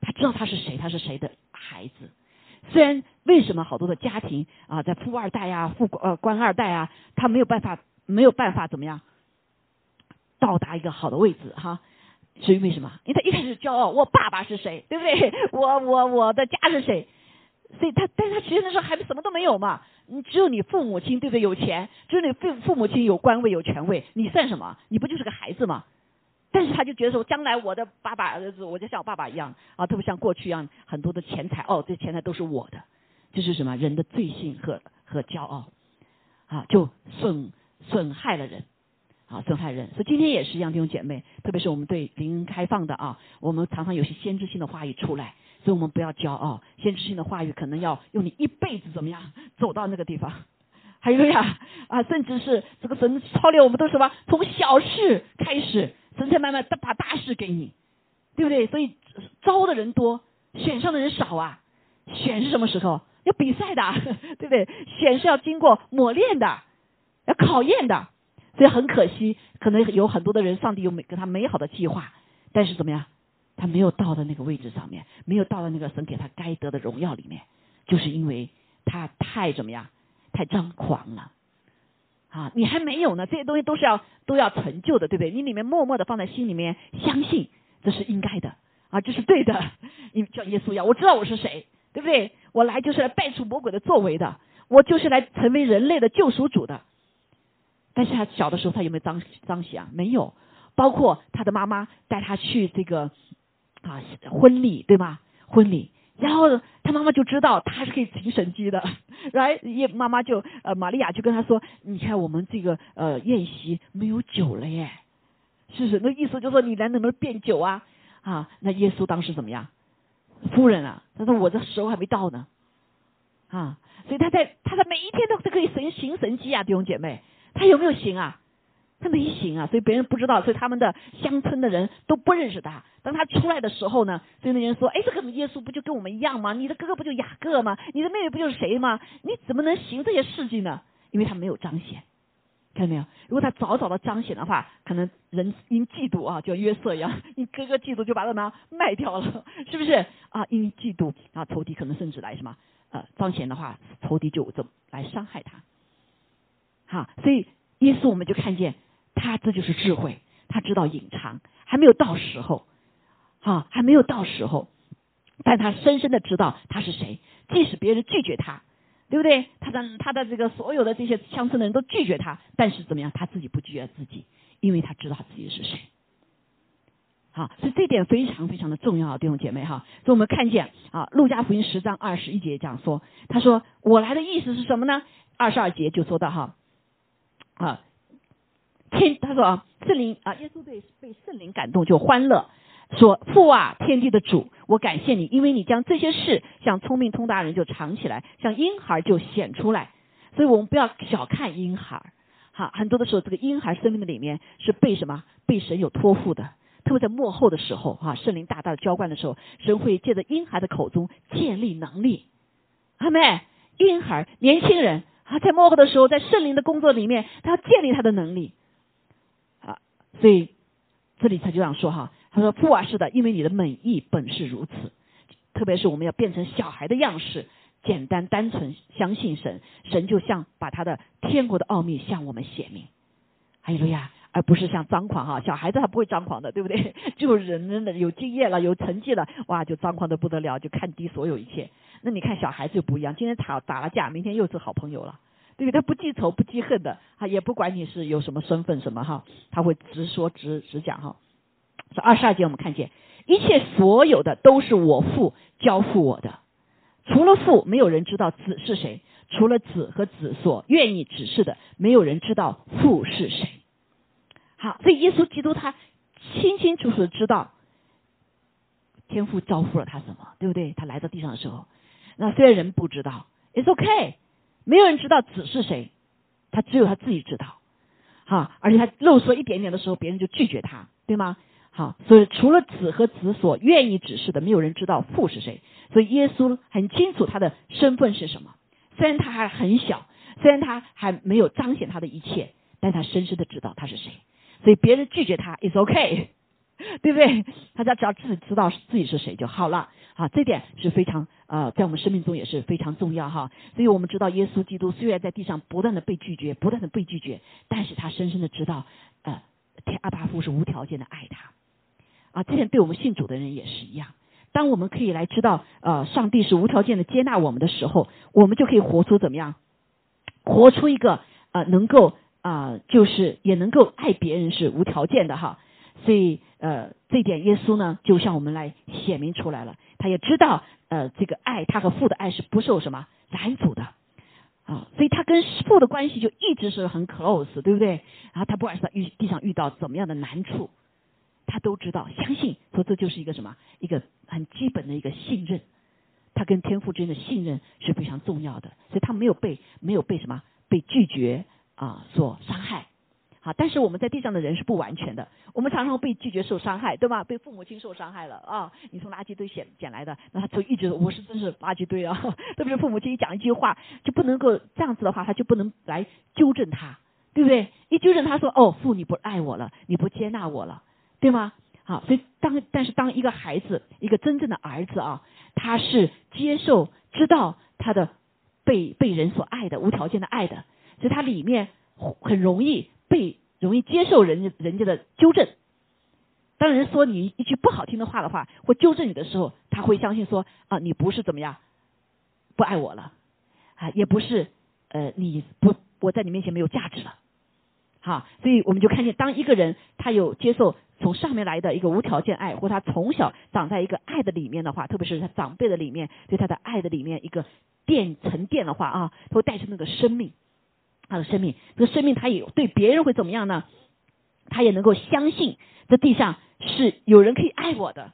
他知道他是谁，他是谁的孩子。虽然为什么好多的家庭啊，在富二代呀、富呃官二代啊，他没有办法，没有办法怎么样？到达一个好的位置哈，是因为什么？因为他一开始骄傲，我爸爸是谁，对不对？我我我的家是谁？所以他，但是他其实那时候还什么都没有嘛。你只有你父母亲对不对？有钱，只有你父父母亲有官位有权位，你算什么？你不就是个孩子吗？但是他就觉得说，将来我的爸爸儿子，我就像我爸爸一样啊，特别像过去一样，很多的钱财哦，这钱财都是我的，这是什么？人的罪性和和骄傲啊，就损损害了人。啊，损害人，所以今天也是一样，弟兄姐妹，特别是我们对灵开放的啊，我们常常有些先知性的话语出来，所以我们不要骄傲，先知性的话语可能要用你一辈子怎么样走到那个地方，还有呀啊，甚至是这个神操练我们都什么，从小事开始，神才慢慢把大事给你，对不对？所以招的人多，选上的人少啊，选是什么时候？要比赛的，对不对？选是要经过磨练的，要考验的。所以很可惜，可能有很多的人，上帝有美给他美好的计划，但是怎么样，他没有到的那个位置上面，没有到了那个神给他该得的荣耀里面，就是因为他太怎么样，太张狂了啊！你还没有呢，这些东西都是要都要成就的，对不对？你里面默默的放在心里面，相信这是应该的啊，这是对的。你叫耶稣要，我知道我是谁，对不对？我来就是来败除魔鬼的作为的，我就是来成为人类的救赎主的。但是他小的时候，他有没有张张喜啊？没有。包括他的妈妈带他去这个啊婚礼，对吗？婚礼然后他妈妈就知道他是可以行神迹的，来，也妈妈就呃玛利亚就跟他说，你看我们这个呃宴席没有酒了耶，是不是？那意思就是说你来能不能变酒啊？啊，那耶稣当时怎么样？夫人啊，他说我这时候还没到呢，啊，所以他在他在每一天都都可以行行神迹啊，弟兄姐妹，他有没有行啊？他没行啊，所以别人不知道，所以他们的乡村的人都不认识他。当他出来的时候呢，所以那些人说：“哎，这个耶稣不就跟我们一样吗？你的哥哥不就雅各吗？你的妹妹不就是谁吗？你怎么能行这些事迹呢？因为他没有彰显，看到没有？如果他早早的彰显的话，可能人因嫉妒啊，就约瑟一样，你哥哥嫉妒就把他们卖掉了，是不是啊？因嫉妒啊，仇敌可能甚至来什么呃彰显的话，仇敌就怎么来伤害他？好，所以耶稣我们就看见。他这就是智慧，他知道隐藏，还没有到时候，哈，还没有到时候，但他深深的知道他是谁，即使别人拒绝他，对不对？他的他的这个所有的这些乡村的人都拒绝他，但是怎么样？他自己不拒绝自己，因为他知道自己是谁。好，所以这点非常非常的重要，弟兄姐妹哈。所以我们看见啊，路加福音十章二十一节讲说，他说我来的意思是什么呢？二十二节就说到哈，啊。天，他说啊，圣灵啊，耶稣被被圣灵感动就欢乐，说父啊，天地的主，我感谢你，因为你将这些事向聪明通达人就藏起来，像婴孩就显出来，所以我们不要小看婴孩，哈，很多的时候这个婴孩生命的里面是被什么？被神有托付的，特别在幕后的时候啊，圣灵大大的浇灌的时候，神会借着婴孩的口中建立能力，阿妹，婴孩年轻人啊，在幕后的时候，在圣灵的工作里面，他要建立他的能力啊。所以这里他就这样说哈，他说父啊是的，因为你的美意本是如此，特别是我们要变成小孩的样式，简单单纯相信神，神就像把他的天国的奥秘向我们显明，哎呀，而不是像张狂哈，小孩子他不会张狂的，对不对？就人真的有经验了，有成绩了，哇，就张狂的不得了，就看低所有一切。那你看小孩子就不一样，今天吵打了架，明天又是好朋友了。对不对？他不记仇不记恨的，他也不管你是有什么身份什么哈，他会直说直直讲哈。这二十二节我们看见，一切所有的都是我父交付我的，除了父，没有人知道子是谁；除了子和子所愿意指示的，没有人知道父是谁。好，所以耶稣基督他清清楚楚的知道天父交付了他什么，对不对？他来到地上的时候，那虽然人不知道，It's OK。没有人知道子是谁，他只有他自己知道，哈，而且他露出一点点的时候，别人就拒绝他，对吗？好，所以除了子和子所愿意指示的，没有人知道父是谁。所以耶稣很清楚他的身份是什么，虽然他还很小，虽然他还没有彰显他的一切，但他深深的知道他是谁。所以别人拒绝他，is OK，对不对？大家只要自己知道自己是谁就好了。好，这点是非常呃，在我们生命中也是非常重要哈。所以我们知道，耶稣基督虽然在地上不断的被拒绝，不断的被拒绝，但是他深深的知道，呃，天阿巴夫是无条件的爱他。啊，这点对我们信主的人也是一样。当我们可以来知道，呃，上帝是无条件的接纳我们的时候，我们就可以活出怎么样？活出一个呃，能够啊，就是也能够爱别人是无条件的哈。所以呃，这点耶稣呢，就向我们来显明出来了。他也知道，呃，这个爱他和父的爱是不受什么拦阻的啊，所以他跟父的关系就一直是很 close，对不对？然后他不管是在遇地上遇到怎么样的难处，他都知道，相信说这就是一个什么，一个很基本的一个信任。他跟天父之间的信任是非常重要的，所以他没有被没有被什么被拒绝啊所伤害。好，但是我们在地上的人是不完全的，我们常常被拒绝、受伤害，对吧？被父母亲受伤害了啊！你从垃圾堆捡捡来的，那他就一直我是真是垃圾堆啊！特别是父母亲一讲一句话，就不能够这样子的话，他就不能来纠正他，对不对？一纠正他说：“哦，父你不爱我了，你不接纳我了，对吗？”好，所以当但是当一个孩子，一个真正的儿子啊，他是接受、知道他的被被人所爱的、无条件的爱的，所以他里面很容易。被容易接受人人家的纠正，当人说你一句不好听的话的话，或纠正你的时候，他会相信说啊，你不是怎么样不爱我了啊，也不是呃你不我在你面前没有价值了，好，所以我们就看见，当一个人他有接受从上面来的一个无条件爱，或他从小长在一个爱的里面的话，特别是他长辈的里面对他的爱的里面一个电沉淀的话啊，他会带着那个生命，他的生命，这个生命他也对别人会怎么样呢？他也能够相信这地上是有人可以爱我的，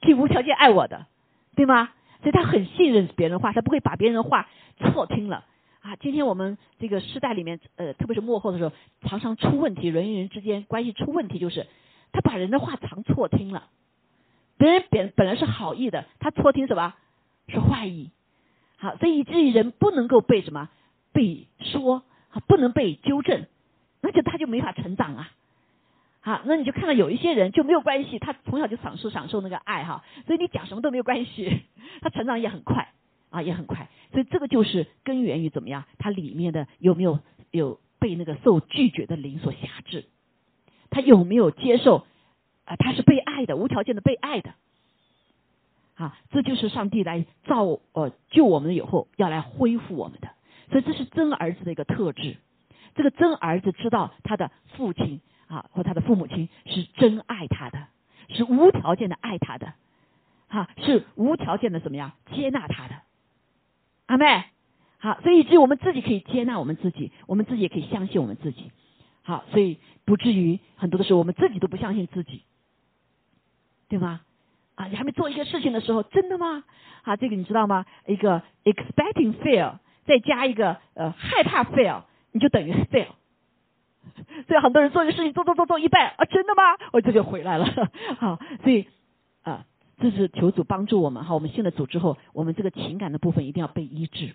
可以无条件爱我的，对吗？所以他很信任别人的话，他不会把别人的话错听了。啊，今天我们这个时代里面，呃，特别是幕后的时候，常常出问题，人与人之间关系出问题，就是他把人的话常错听了。别人本本来是好意的，他错听什么？是坏意。好，所以以至于人不能够被什么被说，不能被纠正，那就他就没法成长啊。好，那你就看到有一些人就没有关系，他从小就享受享受那个爱哈，所以你讲什么都没有关系，他成长也很快。啊，也很快，所以这个就是根源于怎么样？它里面的有没有有被那个受拒绝的灵所辖制？他有没有接受啊？他是被爱的，无条件的被爱的。啊，这就是上帝来造呃救我们以后要来恢复我们的，所以这是真儿子的一个特质。这个真儿子知道他的父亲啊或他的父母亲是真爱他的，是无条件的爱他的，哈，是无条件的怎么样接纳他的。阿妹，好，所以至于我们自己可以接纳我们自己，我们自己也可以相信我们自己，好，所以不至于很多的时候我们自己都不相信自己，对吗？啊，你还没做一些事情的时候，真的吗？啊，这个你知道吗？一个 expecting fail 再加一个呃害怕 fail，你就等于 fail。所以很多人做一个事情做做做做一半啊，真的吗？我这就回来了。好，所以啊。这是求主帮助我们哈，我们信了主之后，我们这个情感的部分一定要被医治。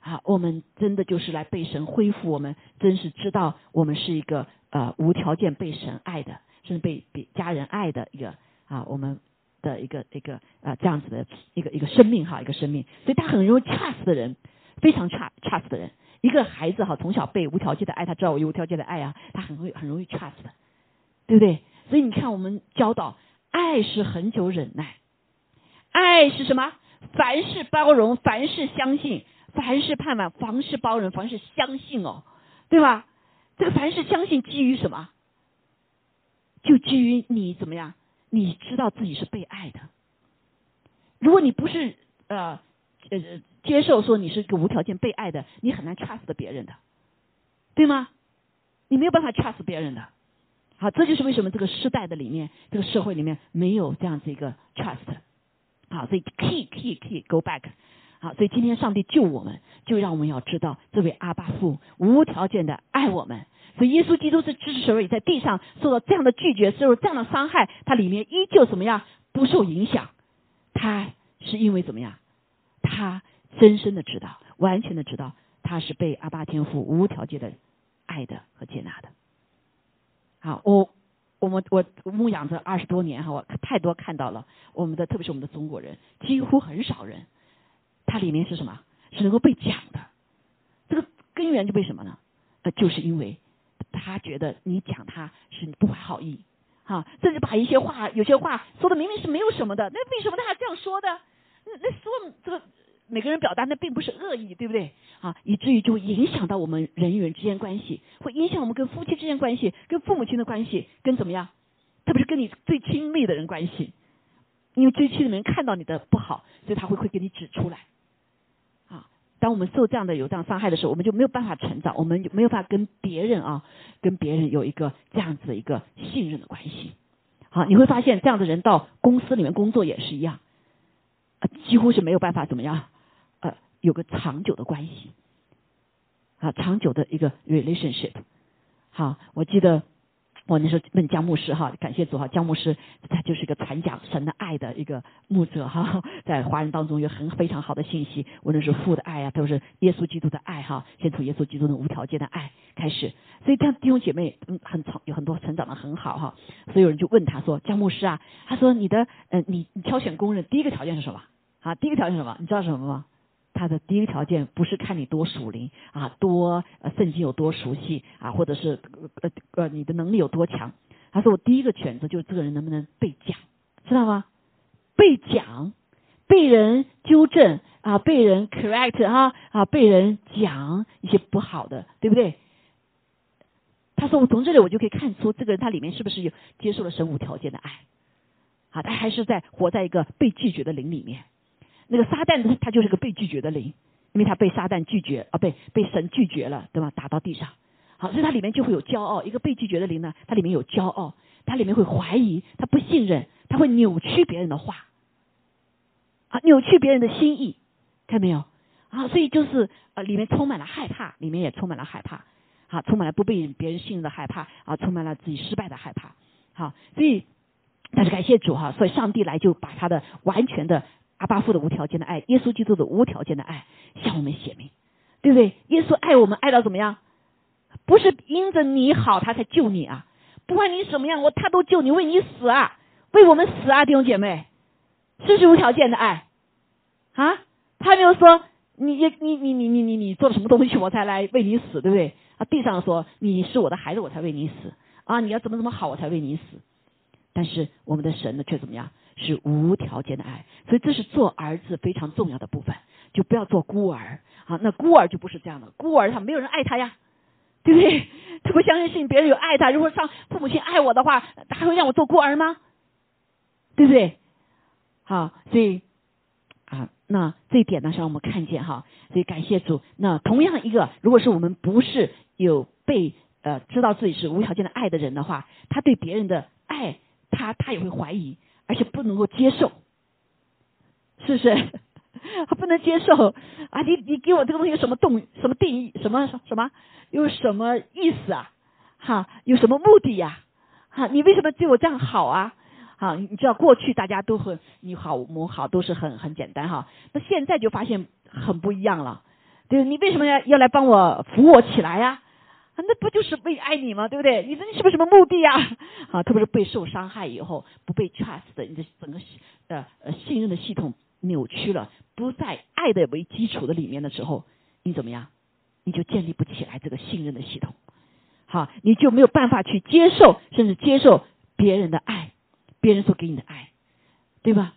啊，我们真的就是来被神恢复，我们真是知道我们是一个呃无条件被神爱的，甚至被被家人爱的一个啊，我们的一个一个啊这样子的一个一个生命哈，一个生命。所以他很容易掐死的人，非常 trust trust 的人，一个孩子哈，从小被无条件的爱，他知道我有无条件的爱啊，他很会很容易 trust 的，对不对？所以你看我们教导。爱是恒久忍耐，爱是什么？凡事包容，凡事相信，凡事盼望，凡事包容，凡事相信哦，对吧？这个凡事相信基于什么？就基于你怎么样？你知道自己是被爱的。如果你不是呃呃接受说你是个无条件被爱的，你很难 trust 别人的，对吗？你没有办法 trust 别人的。好，这就是为什么这个时代的里面，这个社会里面没有这样子一个 trust。好，所以 key key key go back。好，所以今天上帝救我们，就让我们要知道这位阿巴父无条件的爱我们。所以耶稣基督是之所以在地上受到这样的拒绝，受到这样的伤害，他里面依旧怎么样不受影响？他是因为怎么样？他深深的知道，完全的知道，他是被阿巴天父无条件的爱的和接纳的。好，我我们我牧养这二十多年哈，我太多看到了我们的，特别是我们的中国人，几乎很少人，他里面是什么？是能够被讲的。这个根源就为什么呢？呃，就是因为他觉得你讲他是不怀好意，哈，甚至把一些话，有些话说的明明是没有什么的，那为什么他还这样说的？那那说这个。每个人表达那并不是恶意，对不对？啊，以至于就会影响到我们人与人之间关系，会影响我们跟夫妻之间关系，跟父母亲的关系，跟怎么样？特别是跟你最亲密的人关系，因为最亲的人看到你的不好，所以他会会给你指出来。啊，当我们受这样的有这样伤害的时候，我们就没有办法成长，我们就没有办法跟别人啊，跟别人有一个这样子的一个信任的关系。好，你会发现这样的人到公司里面工作也是一样，几乎是没有办法怎么样。有个长久的关系，啊，长久的一个 relationship。好，我记得我那时候问江牧师哈，感谢主哈，江牧师他就是一个传讲神的爱的一个牧者哈，在华人当中有很非常好的信息，无论是父的爱啊，都是耶稣基督的爱哈，先从耶稣基督的无条件的爱开始。所以这样弟兄姐妹嗯很成有很多成长的很好哈，所以有人就问他说，江牧师啊，他说你的呃你你挑选工人第一个条件是什么？啊，第一个条件是什么？你知道是什么吗？他的第一个条件不是看你多属灵啊，多呃圣经有多熟悉啊，或者是呃呃你的能力有多强。他说我第一个选择就是这个人能不能被讲，知道吗？被讲，被人纠正啊，被人 correct 哈啊，被人讲一些不好的，对不对？他他说我从这里我就可以看出这个人他里面是不是有接受了神无条件的爱，啊，他还是在活在一个被拒绝的灵里面。那个撒旦他就是个被拒绝的灵，因为他被撒旦拒绝啊，被被神拒绝了，对吧？打到地上，好，所以他里面就会有骄傲。一个被拒绝的灵呢，它里面有骄傲，它里面会怀疑，他不信任，他会扭曲别人的话，啊，扭曲别人的心意，看到没有？啊，所以就是呃，里面充满了害怕，里面也充满了害怕，好，充满了不被别人信任的害怕，啊，充满了自己失败的害怕，好，所以但是感谢主哈，所以上帝来就把他的完全的阿巴父的无条件的爱，耶稣基督的无条件的爱向我们显明，对不对？耶稣爱我们爱到怎么样？不是因着你好他才救你啊，不管你什么样，我他都救你，为你死啊，为我们死啊，弟兄姐妹，这是无条件的爱啊！他没有说你你你你你你你做了什么东西我才来为你死，对不对？啊，地上说你是我的孩子我才为你死啊，你要怎么怎么好我才为你死，但是我们的神呢却怎么样？是无条件的爱，所以这是做儿子非常重要的部分，就不要做孤儿啊！那孤儿就不是这样的，孤儿他没有人爱他呀，对不对？他不相信别人有爱他。如果上父母亲爱我的话，他还会让我做孤儿吗？对不对？好，所以。啊，那这一点呢，是让我们看见哈，所以感谢主。那同样一个，如果是我们不是有被呃知道自己是无条件的爱的人的话，他对别人的爱，他他也会怀疑，而且不能够接受，是不是？他不能接受啊！你你给我这个东西有什么动什么定义？什么什么有什么意思啊？哈，有什么目的呀？哈，你为什么对我这样好啊？啊，你知道过去大家都很你好我好都是很很简单哈，那现在就发现很不一样了，对你为什么要要来帮我扶我起来呀？那不就是为爱你吗？对不对？你说你是不是什么目的呀？啊，特别是被受伤害以后，不被 trust 的，你的整个的呃信任的系统扭曲了，不在爱的为基础的里面的时候，你怎么样？你就建立不起来这个信任的系统，好，你就没有办法去接受，甚至接受别人的爱。别人所给你的爱，对吧？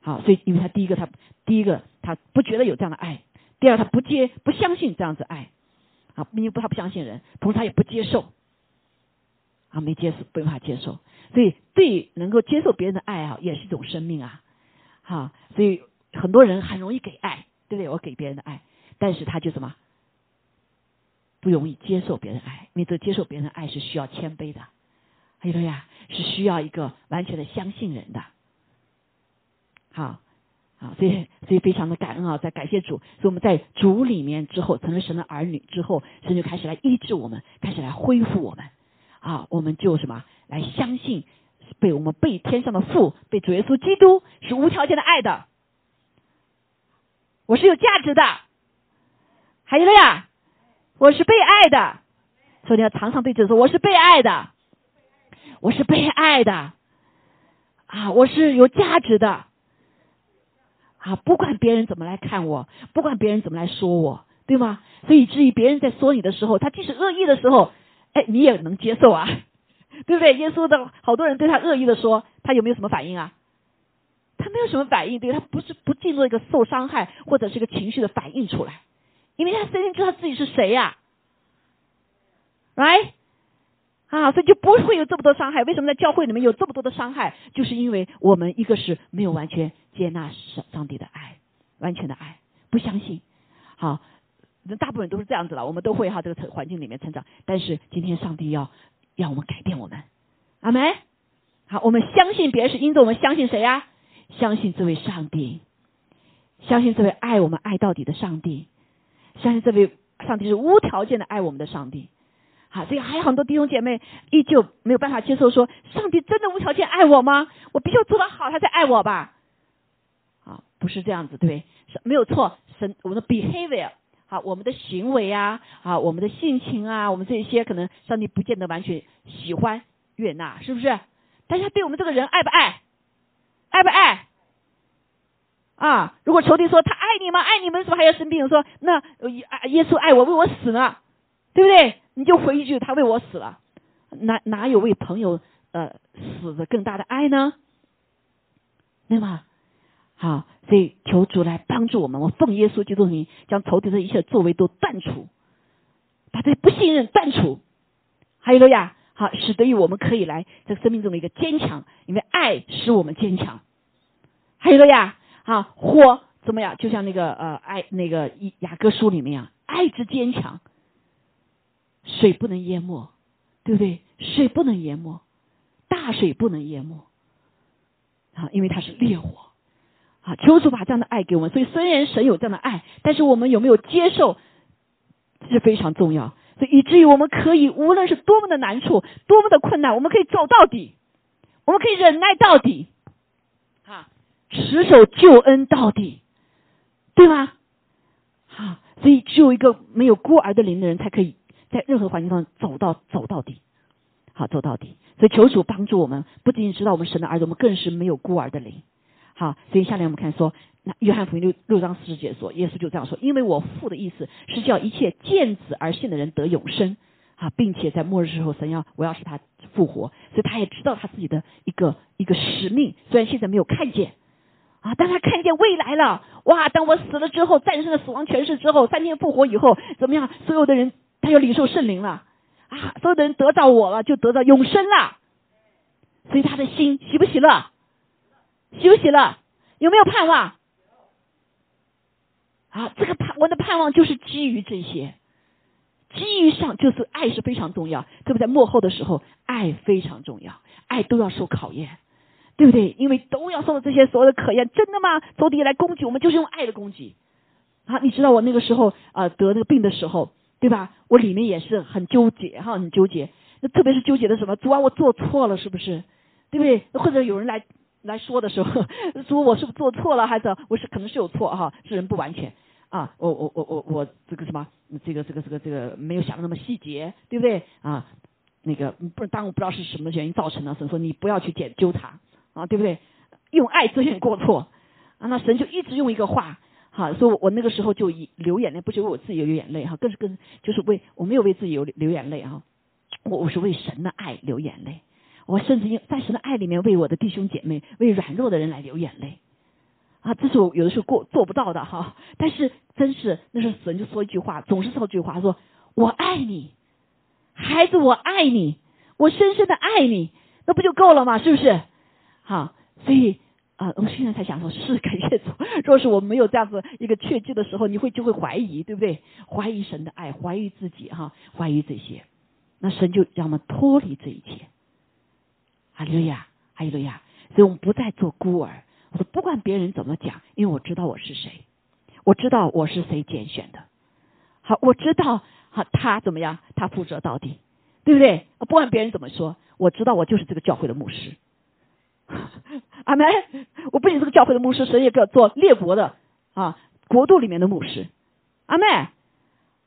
好，所以因为他第一个，他第一个他不觉得有这样的爱；第二，他不接不相信这样子爱，啊，因为不他不相信人，同时他也不接受，啊，没接受，没办法接受。所以对能够接受别人的爱啊，也是一种生命啊，哈。所以很多人很容易给爱，对不对？我给别人的爱，但是他就什么不容易接受别人爱，因为这接受别人的爱是需要谦卑的。还有呀，是需要一个完全的相信人的，好，啊，所以所以非常的感恩啊，在感谢主，所以我们在主里面之后成了神的儿女之后，神就开始来医治我们，开始来恢复我们，啊，我们就什么来相信被我们被天上的父被主耶稣基督是无条件的爱的，我是有价值的，还有了呀，我是被爱的，所以你要常常对自己说我是被爱的。我是被爱的，啊，我是有价值的，啊，不管别人怎么来看我，不管别人怎么来说我，对吗？所以至于别人在说你的时候，他即使恶意的时候，哎，你也能接受啊，对不对？耶稣的好多人对他恶意的说，他有没有什么反应啊？他没有什么反应，对他不是不进入一个受伤害或者是一个情绪的反应出来，因为他深深知道自己是谁呀，right？啊，所以就不会有这么多伤害。为什么在教会里面有这么多的伤害？就是因为我们一个是没有完全接纳上上帝的爱，完全的爱，不相信。好，那大部分都是这样子了。我们都会哈这个成环境里面成长，但是今天上帝要让我们改变我们。阿门。好，我们相信别人是因着我们相信谁呀？相信这位上帝，相信这位爱我们爱到底的上帝，相信这位上帝是无条件的爱我们的上帝。好，所以还有很多弟兄姐妹依旧没有办法接受，说上帝真的无条件爱我吗？我必须要做得好，他才爱我吧？不是这样子，对？是没有错，神我们的 behavior，好，我们的行为啊，啊，我们的性情啊，我们这些可能上帝不见得完全喜欢悦纳，是不是？但是他对我们这个人爱不爱？爱不爱？啊，如果仇敌说他爱你吗？爱你们，为什么还要生病？说那耶稣爱我，为我死呢？对不对？你就回一句，他为我死了，哪哪有为朋友呃死的更大的爱呢？对吗？好，所以求主来帮助我们，我奉耶稣基督名，将仇敌的一切作为都断除，把这不信任断除，还有了呀，好，使得于我们可以来在生命中的一个坚强，因为爱使我们坚强。还有了呀，啊，火怎么样？就像那个呃，爱那个雅雅各书里面啊，爱之坚强，水不能淹没，对不对？水不能淹没，大水不能淹没，啊，因为它是烈火。啊，求主把这样的爱给我们。所以虽然神有这样的爱，但是我们有没有接受，这是非常重要。所以以至于我们可以，无论是多么的难处，多么的困难，我们可以走到底，我们可以忍耐到底，啊，持守救恩到底，对吗？好，所以只有一个没有孤儿的灵的人，才可以在任何环境上走到走到底，好走到底。所以求主帮助我们，不仅仅知道我们神的儿子，我们更是没有孤儿的灵。好，所以下面我们看说，那约翰福音六六章四十节说，耶稣就这样说：，因为我父的意思是叫一切见子而信的人得永生，啊，并且在末日时候，神要我要使他复活，所以他也知道他自己的一个一个使命，虽然现在没有看见，啊，但他看见未来了，哇，当我死了之后，战胜了死亡权势之后，三天复活以后，怎么样？所有的人他要领受圣灵了，啊，所有的人得到我了，就得到永生了，所以他的心喜不喜乐？休息了，有没有盼望？啊，这个盼我的盼望就是基于这些，基于上就是爱是非常重要，特别在幕后的时候，爱非常重要，爱都要受考验，对不对？因为都要受到这些所有的考验，真的吗？仇敌来攻击我们，就是用爱的攻击。啊，你知道我那个时候啊得那个病的时候，对吧？我里面也是很纠结哈，很纠结。那特别是纠结的什么？主啊，我做错了是不是？对不对？或者有人来。来说的时候，说我是不是做错了，还是我是可能是有错哈？是人不完全啊，我我我我我这个什么，这个这个这个这个没有想的那么细节，对不对啊？那个不，当我不知道是什么原因造成的，神说你不要去检纠察啊，对不对？用爱遮掩过错啊，那神就一直用一个话哈，说我那个时候就流眼泪，不是为我自己流眼泪哈，更是更就是为我没有为自己流流眼泪哈，我我是为神的爱流眼泪。我甚至在神的爱里面为我的弟兄姐妹、为软弱的人来流眼泪，啊，这是我有的时候过做不到的哈。但是真是那时候神就说一句话，总是说一句话，说我爱你，孩子，我爱你，我深深的爱你，那不就够了吗？是不是？好，所以啊，我们现在才想说，是感谢主。若是我没有这样子一个确据的时候，你会就会怀疑，对不对？怀疑神的爱，怀疑自己哈，怀疑这些，那神就让我们脱离这一切。哈利路亚，哈利路亚！所以我们不再做孤儿。我说不管别人怎么讲，因为我知道我是谁，我知道我是谁拣选的。好，我知道好他怎么样，他负责到底，对不对？不管别人怎么说，我知道我就是这个教会的牧师。阿门！我不仅是个教会的牧师，神也给我做列国的啊国度里面的牧师。阿妹，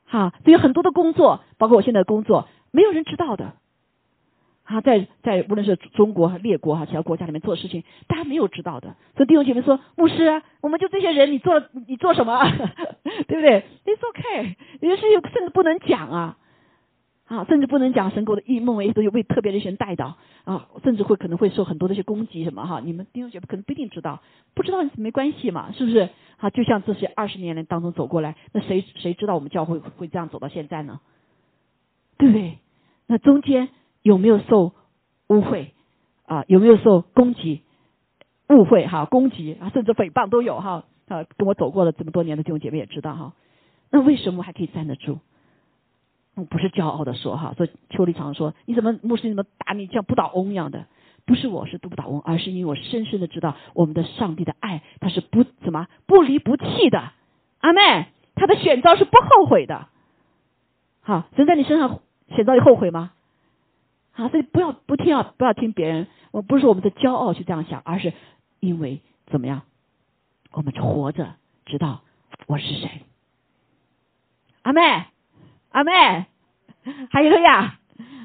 好，所以很多的工作，包括我现在的工作，没有人知道的。啊，在在无论是中国、列国哈，其他国家里面做事情，大家没有知道的。所以弟兄姐妹说，牧师，我们就这些人，你做你做什么？对不对？It's OK，有些事情甚至不能讲啊，啊，甚至不能讲神国的异梦，也都有为特别的一些人带到啊，甚至会可能会受很多的一些攻击什么哈。你们弟兄姐妹可能不一定知道，不知道没关系嘛，是不是？啊，就像这些二十年来当中走过来，那谁谁知道我们教会会这样走到现在呢？对不对？那中间。有没有受污秽啊？有没有受攻击、误会哈？攻击啊，甚至诽谤都有哈啊！跟我走过了这么多年的弟兄姐妹也知道哈。那为什么还可以站得住？我不是骄傲的说哈，说邱立常说你怎么牧师怎么打你像不倒翁一样的？不是我是不倒翁，而是因为我深深的知道我们的上帝的爱他是不怎么不离不弃的。阿妹，他的选召是不后悔的。好，人在你身上选召你后悔吗？啊，所以不要不听啊，不要听别人。我不是我们的骄傲去这样想，而是因为怎么样，我们活着知道我是谁。阿妹，阿妹，还有呀，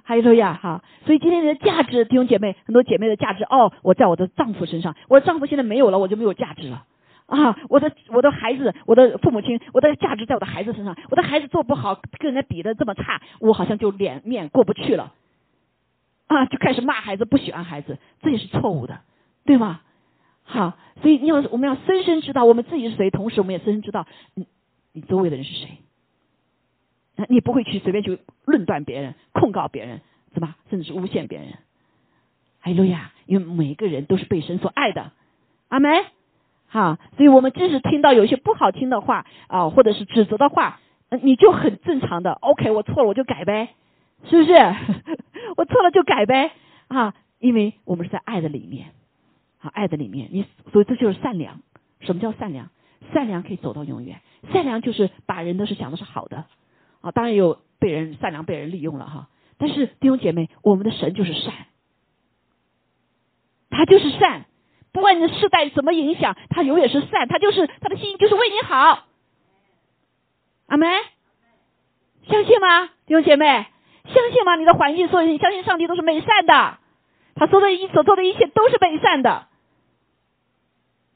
还有呀，哈。所以今天的价值，弟兄姐妹，很多姐妹的价值哦，我在我的丈夫身上，我的丈夫现在没有了，我就没有价值了啊。我的我的孩子，我的父母亲，我的价值在我的孩子身上。我的孩子做不好，跟人家比的这么差，我好像就脸面过不去了。啊，就开始骂孩子，不喜欢孩子，这也是错误的，对吗？好，所以你要我们要深深知道我们自己是谁，同时我们也深深知道你你周围的人是谁。那你不会去随便去论断别人、控告别人，是吧甚至是诬陷别人。哎路亚，因为每个人都是被神所爱的，阿门。好，所以我们即使听到有一些不好听的话啊，或者是指责的话，你就很正常的，OK，我错了我就改呗，是不是？我错了就改呗，啊，因为我们是在爱的里面，啊，爱的里面，你所以这就是善良。什么叫善良？善良可以走到永远，善良就是把人都是想的是好的，啊，当然有被人善良被人利用了哈，但是弟兄姐妹，我们的神就是善，他就是善。不管你的世代怎么影响，他永远是善，他就是他的心就是为你好。阿门，相信吗，弟兄姐妹？相信吗？你的环境所以，你相信上帝都是美善的，他说的一所做的一切都是美善的。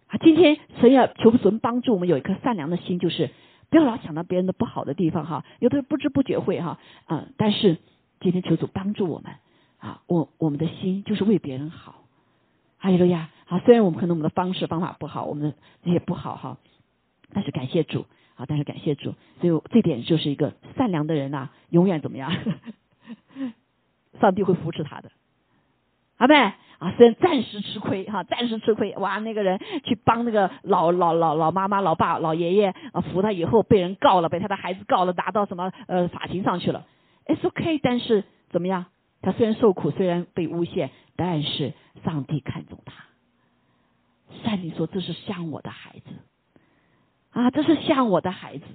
啊，今天神要求神帮助我们有一颗善良的心，就是不要老想到别人的不好的地方哈，有的人不知不觉会哈啊，但是今天求主帮助我们啊，我我们的心就是为别人好。哈利路亚！啊，虽然我们可能我们的方式方法不好，我们的这些不好哈，但是感谢主啊！但是感谢主，所以这点就是一个善良的人呐，永远怎么样？上帝会扶持他的，好没？啊，虽然暂时吃亏哈，暂时吃亏，哇，那个人去帮那个老老老老妈妈、老爸、老爷爷啊扶他，以后被人告了，被他的孩子告了，拿到什么呃法庭上去了，It's OK，但是怎么样？他虽然受苦，虽然被诬陷。但是上帝看中他，上帝说：“这是像我的孩子啊，这是像我的孩子，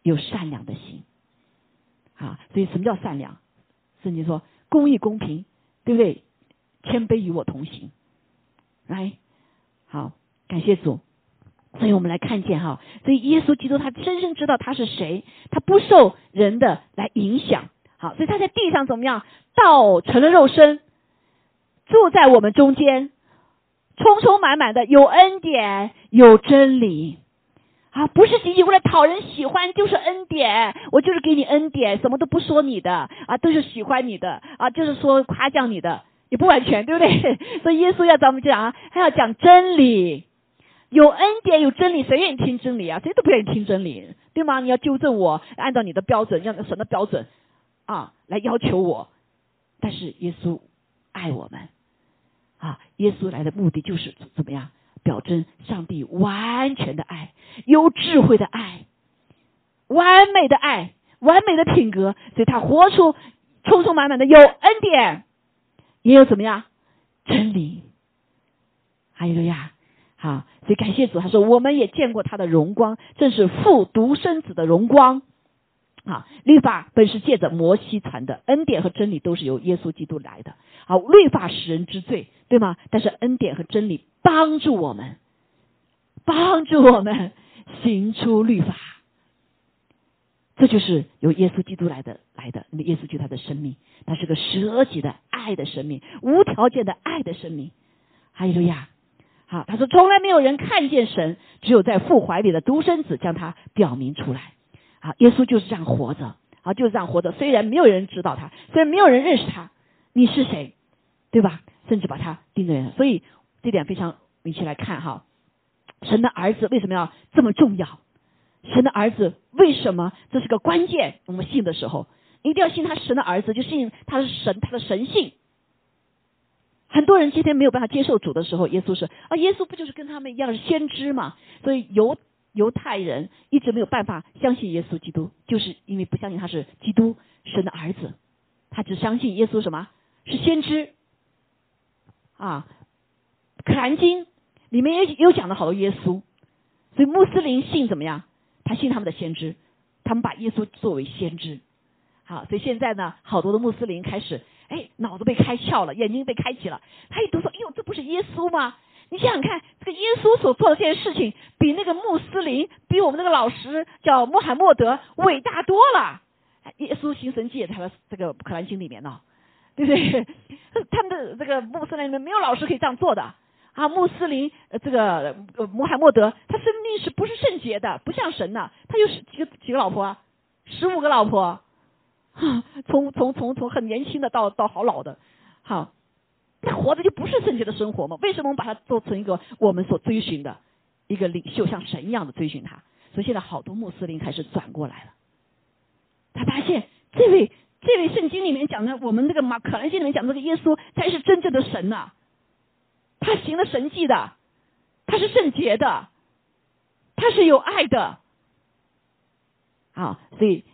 有善良的心啊。所以什么叫善良？圣经说公义公平，对不对？谦卑与我同行。来，好，感谢主。所以我们来看见哈，所以耶稣基督他深深知道他是谁，他不受人的来影响。好，所以他在地上怎么样？道成了肉身。”住在我们中间，充充满满的有恩典有真理啊！不是仅仅为了讨人喜欢，就是恩典。我就是给你恩典，什么都不说你的啊，都是喜欢你的啊，就是说夸奖你的，也不完全，对不对？所以耶稣要咱们讲，还要讲真理，有恩典有真理，谁愿意听真理啊？谁都不愿意听真理，对吗？你要纠正我，按照你的标准，让神的标准啊来要求我。但是耶稣爱我们。啊，耶稣来的目的就是怎么样？表征上帝完全的爱，有智慧的爱，完美的爱，完美的品格，所以他活出充充满满的有恩典，也有怎么样真理。还有呀，好，所以感谢主，他说我们也见过他的荣光，正是父独生子的荣光。啊，律法本是借着摩西传的，恩典和真理都是由耶稣基督来的。好，律法使人之罪，对吗？但是恩典和真理帮助我们，帮助我们行出律法。这就是由耶稣基督来的来的。那耶稣基督他的生命，他是个舍己的爱的生命，无条件的爱的生命。哈利路亚！好，他说从来没有人看见神，只有在父怀里的独生子将他表明出来。啊，耶稣就是这样活着，啊，就是这样活着。虽然没有人知道他，虽然没有人认识他，你是谁，对吧？甚至把他钉在人，所以这点非常，一起来看哈。神的儿子为什么要这么重要？神的儿子为什么这是个关键？我们信的时候，一定要信他是神的儿子，就信他是神，他的神性。很多人今天没有办法接受主的时候，耶稣是啊，耶稣不就是跟他们一样是先知嘛？所以由犹太人一直没有办法相信耶稣基督，就是因为不相信他是基督神的儿子，他只相信耶稣什么是先知啊。可兰经里面也有讲了好多耶稣，所以穆斯林信怎么样？他信他们的先知，他们把耶稣作为先知。好，所以现在呢，好多的穆斯林开始哎脑子被开窍了，眼睛被开启了，他一读说：“哎呦，这不是耶稣吗？”你想想看，这个耶稣所做的这件事情，比那个穆斯林，比我们那个老师叫穆罕默德伟大多了。耶稣行神迹，他的这个《可兰经》里面呢，对不对？他们的这个穆斯林里面没有老师可以这样做的啊。穆斯林这个穆罕默德，他生命是不是圣洁的？不像神呢，他有几个几个老婆？十五个老婆，从从从从很年轻的到到好老的，好。那活的就不是圣洁的生活吗？为什么我们把它做成一个我们所追寻的一个领袖，像神一样的追寻他？所以现在好多穆斯林开始转过来了。他发现这位这位圣经里面讲的，我们这个马可兰经里面讲的这个耶稣才是真正的神呐，他行了神迹的，他是圣洁的，他是有爱的，啊，所以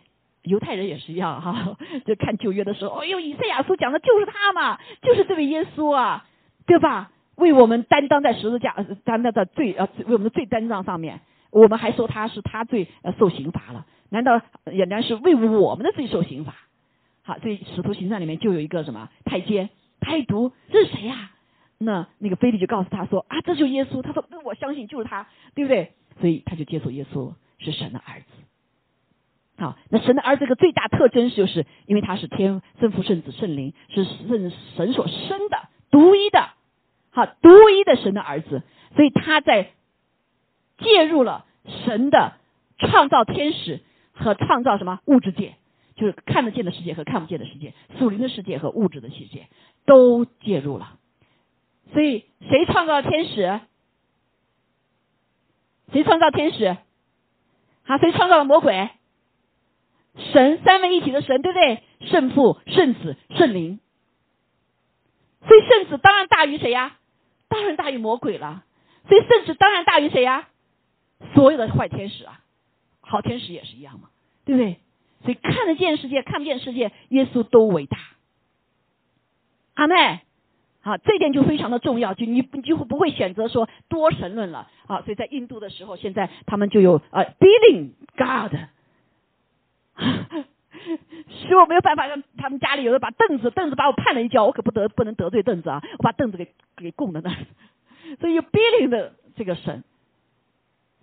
犹太人也是一样哈，就看旧约的时候，哎呦，以赛亚书讲的就是他嘛，就是这位耶稣啊，对吧？为我们担当在十字架担当的罪呃，为我们的罪担当上面，我们还说他是他罪呃受刑罚了，难道俨然是为我们的罪受刑罚？好，所以使徒行传里面就有一个什么太监，他一读这是谁呀？那那个菲利就告诉他说啊，这就是耶稣。他说那我相信就是他，对不对？所以他就接受耶稣是神的儿子。好，那神的儿子这个最大特征就是因为他是天圣父圣子圣灵是圣神所生的独一的。好，独一的神的儿子，所以他在介入了神的创造天使和创造什么物质界，就是看得见的世界和看不见的世界，属灵的世界和物质的世界都介入了。所以谁创造天使？谁创造天使？好，谁创造了魔鬼？神三位一体的神，对不对？圣父、圣子、圣灵。所以圣子当然大于谁呀？当然大于魔鬼了，所以圣子当然大于谁呀？所有的坏天使啊，好天使也是一样嘛，对不对？所以看得见世界、看不见世界，耶稣都伟大。阿妹，好，这点就非常的重要，就你就不会选择说多神论了啊。所以在印度的时候，现在他们就有呃 b i l l i n g God，使我没有办法让他们家里有人把凳子，凳子把我绊了一跤，我可不得不能得罪凳子啊，我把凳子给给供在那，所以有 b i l l i n g 的这个神。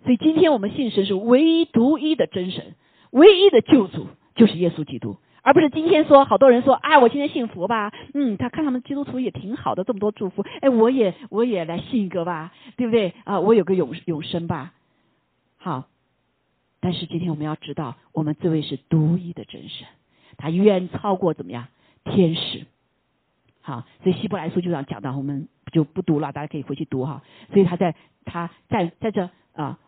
所以今天我们信神是唯一独一的真神，唯一的救主就是耶稣基督，而不是今天说好多人说啊，我今天信佛吧，嗯，他看他们基督徒也挺好的，这么多祝福，哎，我也我也来信一个吧，对不对啊？我有个永永生吧，好。但是今天我们要知道，我们这位是独一的真神，他远超过怎么样天使。好，所以希伯来书就这样讲到，我们就不读了，大家可以回去读哈。所以他在他在在这啊。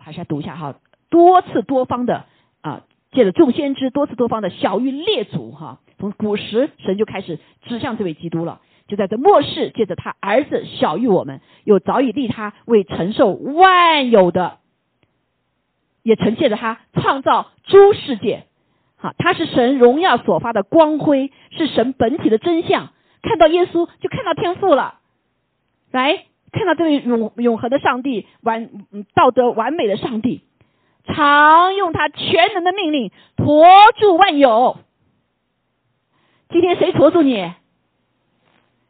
还是要读一下哈，多次多方的啊，借着众先知多次多方的小谕列祖哈，从古时神就开始指向这位基督了，就在这末世借着他儿子小谕我们，又早已立他为承受万有的，也承借着他创造诸世界，好，他是神荣耀所发的光辉，是神本体的真相，看到耶稣就看到天赋了，来。看到这位永永恒的上帝，完道德完美的上帝，常用他全能的命令托住万有。今天谁托住你？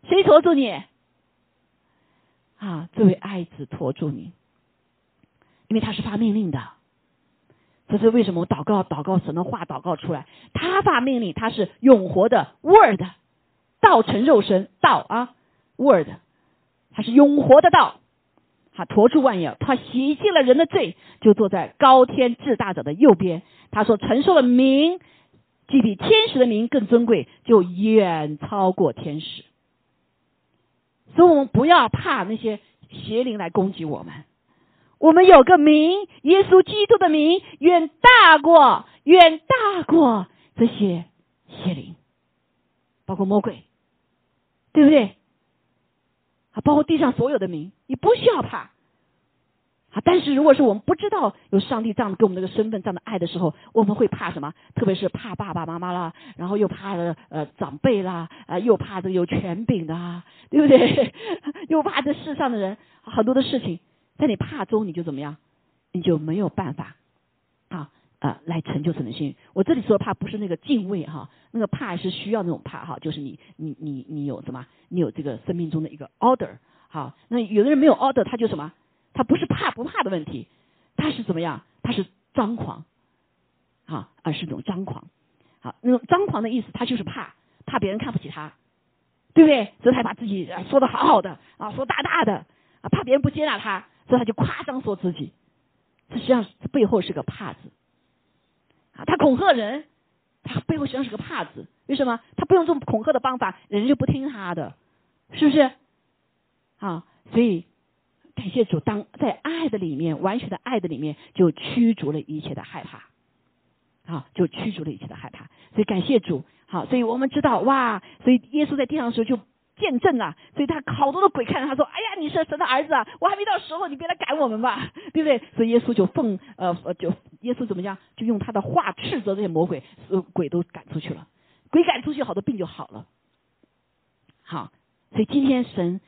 谁托住你？啊，这位爱子托住你，因为他是发命令的。这是为什么？我祷告祷告神的话祷告出来，他发命令，他是永活的 Word，道成肉身，道啊 Word。他是永活的道，他驮住万有，他洗净了人的罪，就坐在高天至大者的右边。他所承受的名，既比天使的名更尊贵，就远超过天使。所以我们不要怕那些邪灵来攻击我们，我们有个名，耶稣基督的名，远大过，远大过这些邪灵，包括魔鬼，对不对？啊包括地上所有的名，你不需要怕。啊，但是如果是我们不知道有上帝这样给我们这个身份、这样的爱的时候，我们会怕什么？特别是怕爸爸妈妈啦，然后又怕呃长辈啦，啊，又怕这有权柄的，啊，对不对？又怕这世上的人，很多的事情，在你怕中，你就怎么样？你就没有办法啊啊来成就神的心。我这里说的怕不是那个敬畏哈，那个怕是需要那种怕哈，就是你你你你有什么？你有这个生命中的一个 order，好，那有的人没有 order，他就什么？他不是怕不怕的问题，他是怎么样？他是张狂，啊，而是一种张狂，好，那种张狂的意思，他就是怕，怕别人看不起他，对不对？所以他把自己说的好好的，啊，说大大的，啊，怕别人不接纳他，所以他就夸张说自己，这实际上背后是个怕字，啊，他恐吓人。他背后实际上是个怕字，为什么？他不用这种恐吓的方法，人就不听他的，是不是？啊，所以感谢主，当在爱的里面，完全的爱的里面，就驱逐了一切的害怕，啊，就驱逐了一切的害怕。所以感谢主，好，所以我们知道哇，所以耶稣在地上的时候就见证啊，所以他好多的鬼看着他说：“哎呀，你是神的儿子啊！我还没到时候，你别来赶我们吧，对不对？”所以耶稣就奉呃呃就耶稣怎么样，就用他的话斥责这些魔鬼，呃鬼都赶出去了，鬼赶出去，好多病就好了。好，所以今天神，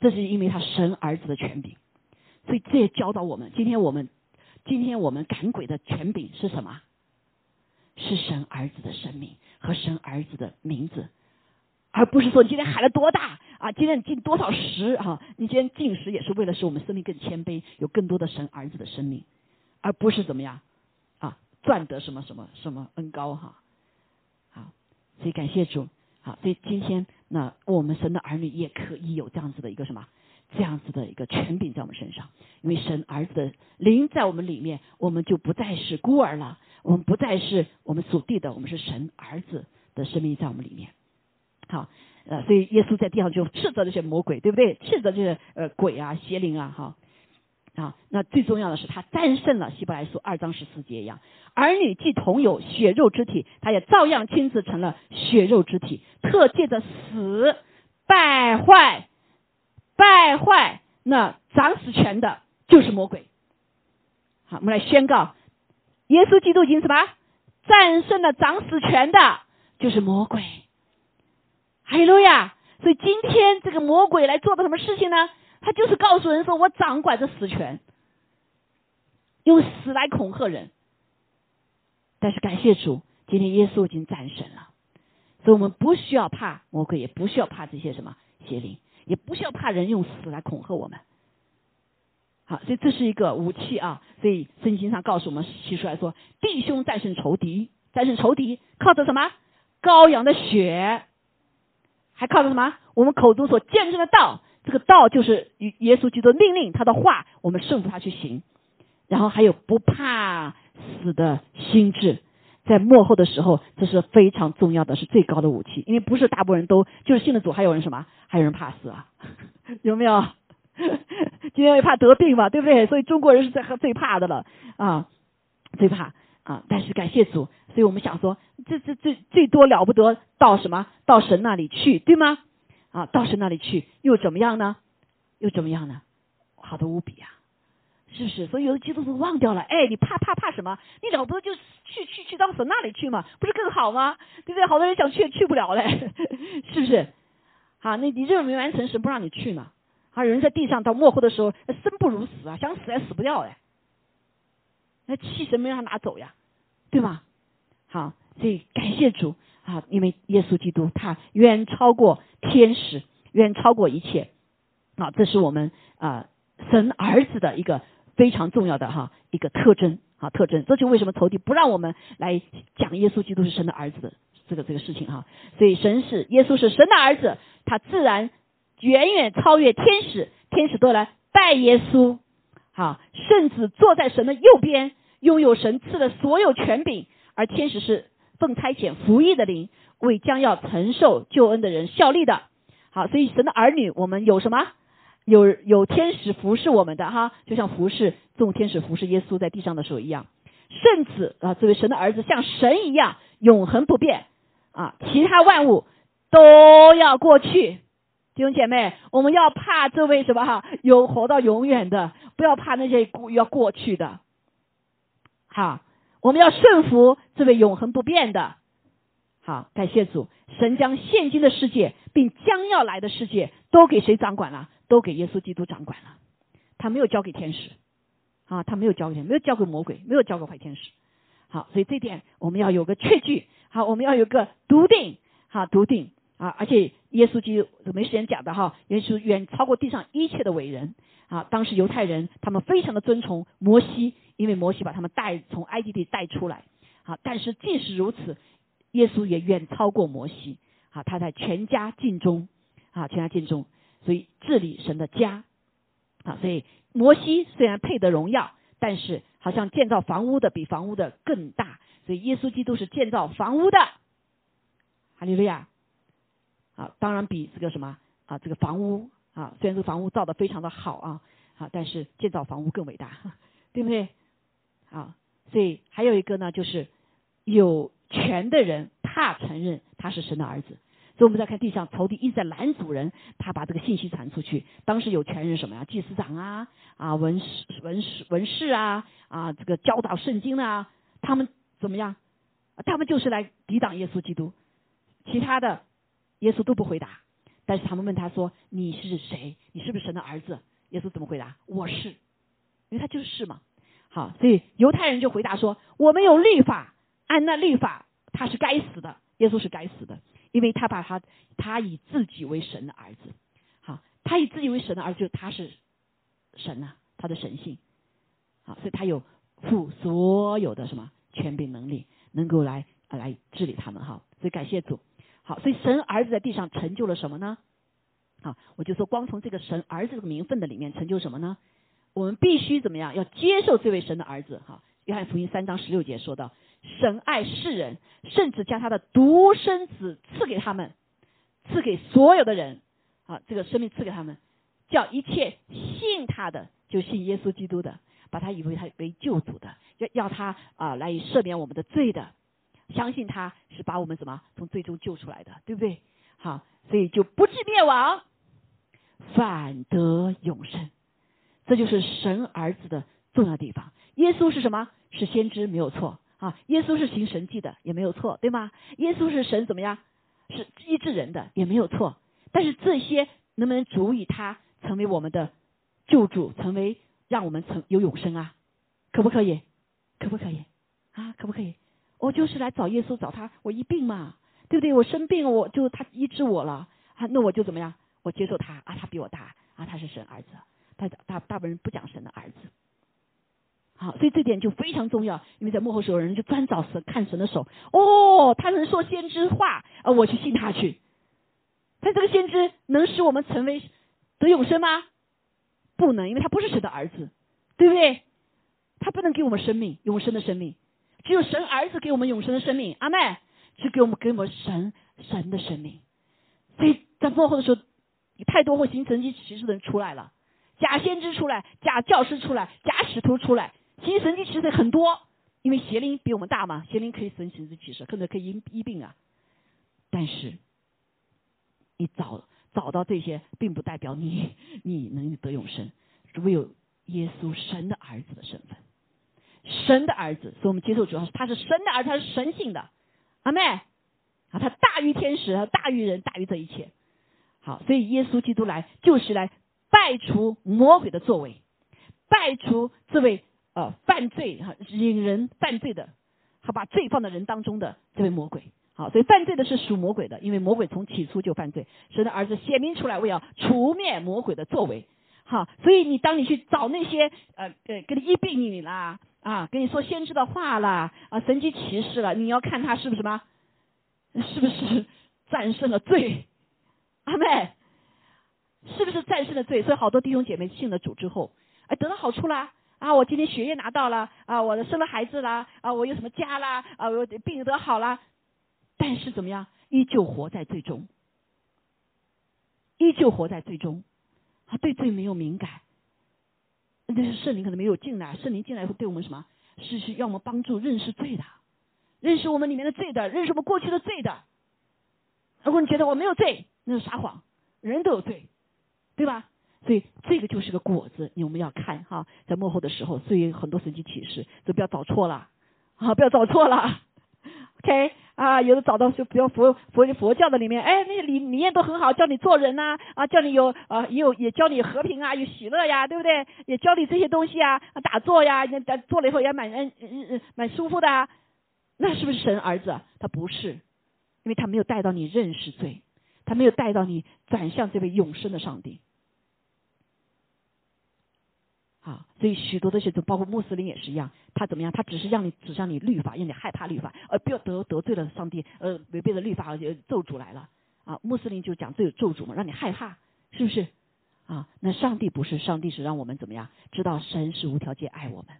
这是因为他神儿子的权柄，所以这也教导我们，今天我们今天我们赶鬼的权柄是什么？是神儿子的生命和神儿子的名字，而不是说你今天喊了多大啊，今天你进多少十啊，你今天进食也是为了使我们生命更谦卑，有更多的神儿子的生命，而不是怎么样啊赚得什么什么什么恩高哈。好，所以感谢主，好，所以今天那我们神的儿女也可以有这样子的一个什么这样子的一个权柄在我们身上，因为神儿子的灵在我们里面，我们就不再是孤儿了。我们不再是我们属地的，我们是神儿子的生命在我们里面。好，呃，所以耶稣在地上就斥责这些魔鬼，对不对？斥责这些呃鬼啊、邪灵啊，哈啊。那最重要的是，他战胜了希伯来书二章十四节一样，儿女既同有血肉之体，他也照样亲自成了血肉之体，特借着死败坏败坏那掌死权的，就是魔鬼。好，我们来宣告。耶稣基督已经什么战胜了掌死权的，就是魔鬼。哈利路亚！所以今天这个魔鬼来做的什么事情呢？他就是告诉人说：“我掌管着死权，用死来恐吓人。”但是感谢主，今天耶稣已经战胜了，所以我们不需要怕魔鬼，也不需要怕这些什么邪灵，也不需要怕人用死来恐吓我们。好，所以这是一个武器啊！所以圣经上告诉我们，提出来说，弟兄战胜仇敌，战胜仇敌，靠着什么？羔羊的血，还靠着什么？我们口中所见证的道，这个道就是与耶稣基督命令，他的话，我们顺服他去行。然后还有不怕死的心智，在幕后的时候，这是非常重要的，是最高的武器。因为不是大部分人都就是信了主，还有人什么？还有人怕死啊？有没有？今天也怕得病嘛，对不对？所以中国人是最最怕的了啊，最怕啊！但是感谢主，所以我们想说，这这最最多了不得到什么？到神那里去，对吗？啊，到神那里去又怎么样呢？又怎么样呢？好的无比啊，是不是？所以有的基督徒忘掉了，哎，你怕怕怕什么？你了不得就去去去到神那里去嘛，不是更好吗？对不对？好多人想去也去不了嘞，是不是？好，那你任务没完成，神不让你去嘛？啊，人在地上到末后的时候，生不如死啊，想死也死不掉哎。那气神没让他拿走呀，对吗？好，所以感谢主啊，因为耶稣基督他远超过天使，远超过一切啊，这是我们啊神儿子的一个非常重要的哈一个特征啊特征。这就为什么仇敌不让我们来讲耶稣基督是神的儿子的这个这个事情哈。所以神是耶稣是神的儿子，他自然。远远超越天使，天使都来拜耶稣，好，甚至坐在神的右边，拥有神赐的所有权柄。而天使是奉差遣服役的灵，为将要承受救恩的人效力的。好，所以神的儿女，我们有什么？有有天使服侍我们的哈，就像服侍众天使服侍耶稣在地上的时候一样。圣子啊，这位神的儿子像神一样永恒不变啊，其他万物都要过去。弟兄姐妹，我们要怕这位什么哈，有活到永远的，不要怕那些过要过去的。好，我们要顺服这位永恒不变的。好，感谢主，神将现今的世界并将要来的世界都给谁掌管了？都给耶稣基督掌管了。他没有交给天使，啊，他没有交给，没有交给魔鬼，没有交给坏天使。好，所以这点我们要有个确据。好，我们要有个笃定。好，笃定。啊，而且耶稣基督没时间讲的哈，耶稣远超过地上一切的伟人啊。当时犹太人他们非常的尊崇摩西，因为摩西把他们带从埃及地带出来。好，但是即使如此，耶稣也远超过摩西。啊，他在全家尽忠啊，全家尽忠，所以治理神的家啊。所以摩西虽然配得荣耀，但是好像建造房屋的比房屋的更大。所以耶稣基督是建造房屋的。哈利路亚。啊，当然比这个什么啊，这个房屋啊，虽然这个房屋造的非常的好啊，啊，但是建造房屋更伟大，对不对？啊，所以还有一个呢，就是有权的人他承认他是神的儿子。所以我们再看地上仇敌一直在拦阻人，他把这个信息传出去。当时有权人什么呀？祭司长啊，啊文士文士文士啊，啊这个教导圣经啊，他们怎么样？他们就是来抵挡耶稣基督。其他的耶稣都不回答，但是他们问他说：“你是谁？你是不是神的儿子？”耶稣怎么回答？我是，因为他就是嘛。好，所以犹太人就回答说：“我们有律法，按那律法，他是该死的。耶稣是该死的，因为他把他他以自己为神的儿子。好，他以自己为神的儿子，就他是神呐，他的神性。好，所以他有负所有的什么权柄能力，能够来来治理他们。哈，所以感谢主。好，所以神儿子在地上成就了什么呢？好，我就说，光从这个神儿子这个名分的里面成就什么呢？我们必须怎么样？要接受这位神的儿子。哈，约翰福音三章十六节说到，神爱世人，甚至将他的独生子赐给他们，赐给所有的人。啊，这个生命赐给他们，叫一切信他的，就信耶稣基督的，把他以为他为救主的，要要他啊来赦免我们的罪的，相信他是把我们怎么从最终救出来的，对不对？好，所以就不至灭亡，反得永生。这就是神儿子的重要地方。耶稣是什么？是先知，没有错啊。耶稣是行神迹的，也没有错，对吗？耶稣是神怎么样？是医治人的，也没有错。但是这些能不能足以他成为我们的救主，成为让我们成有永生啊？可不可以？可不可以？啊，可不可以？我就是来找耶稣，找他，我一病嘛，对不对？我生病，我就他医治我了啊，那我就怎么样？我接受他啊，他比我大啊，他是神儿子。大大大部分人不讲神的儿子，好，所以这点就非常重要。因为在幕后时候，人就专找神看神的手。哦，他能说先知话，啊，我去信他去。但这个先知能使我们成为得永生吗？不能，因为他不是神的儿子，对不对？他不能给我们生命，永生的生命。只有神儿子给我们永生的生命。阿妹，只给我们给我们神神的生命。所以在幕后的时候，太多会行神迹奇事的人出来了。假先知出来，假教师出来，假使徒出来，行神迹其实很多，因为邪灵比我们大嘛，邪灵可以神神迹奇事，可能可以医医病啊。但是你找找到这些，并不代表你你能得永生，唯有耶稣神的儿子的身份，神的儿子，所以我们接受主要是他是神的儿子，他是神性的，阿妹啊，他大于天使，他大于人，大于这一切。好，所以耶稣基督来就是来。败除魔鬼的作为，败除这位呃犯罪哈引人犯罪的，好把罪放在人当中的这位魔鬼。好，所以犯罪的是属魔鬼的，因为魔鬼从起初就犯罪。神的儿子显明出来，为要除灭魔鬼的作为。好，所以你当你去找那些呃呃给你医病你啦啊，跟你说先知的话了啊神迹奇事了，你要看他是不是什么，是不是 战胜了罪？阿妹。是不是战胜了罪？所以好多弟兄姐妹信了主之后，哎，得到好处啦！啊，我今天学业拿到了，啊，我生了孩子啦，啊，我有什么家啦，啊，我病得好了，但是怎么样，依旧活在最终，依旧活在最终，啊对罪没有敏感，那是圣灵可能没有进来，圣灵进来会对我们什么？是是要我们帮助认识罪的，认识我们里面的罪的，认识我们过去的罪的。如果你觉得我没有罪，那是撒谎，人都有罪。对吧？所以这个就是个果子，我们要看哈，在幕后的时候，所以很多神迹启示，就不要找错了，啊，不要找错了。OK 啊，有的找到就比如佛佛佛教的里面，哎，那些理理念都很好，教你做人呐，啊，教你有啊，也有也教你和平啊，有喜乐呀，对不对？也教你这些东西啊，打坐呀，那做了以后也蛮嗯嗯嗯蛮舒服的，啊，那是不是神儿子？他不是，因为他没有带到你认识罪，他没有带到你转向这位永生的上帝。啊，所以许多的些，就包括穆斯林也是一样，他怎么样？他只是让你指向你律法，让你害怕律法，而不要得得罪了上帝，呃，违背了律法而，咒诅来了。啊，穆斯林就讲这有咒诅嘛，让你害怕，是不是？啊，那上帝不是，上帝是让我们怎么样？知道神是无条件爱我们，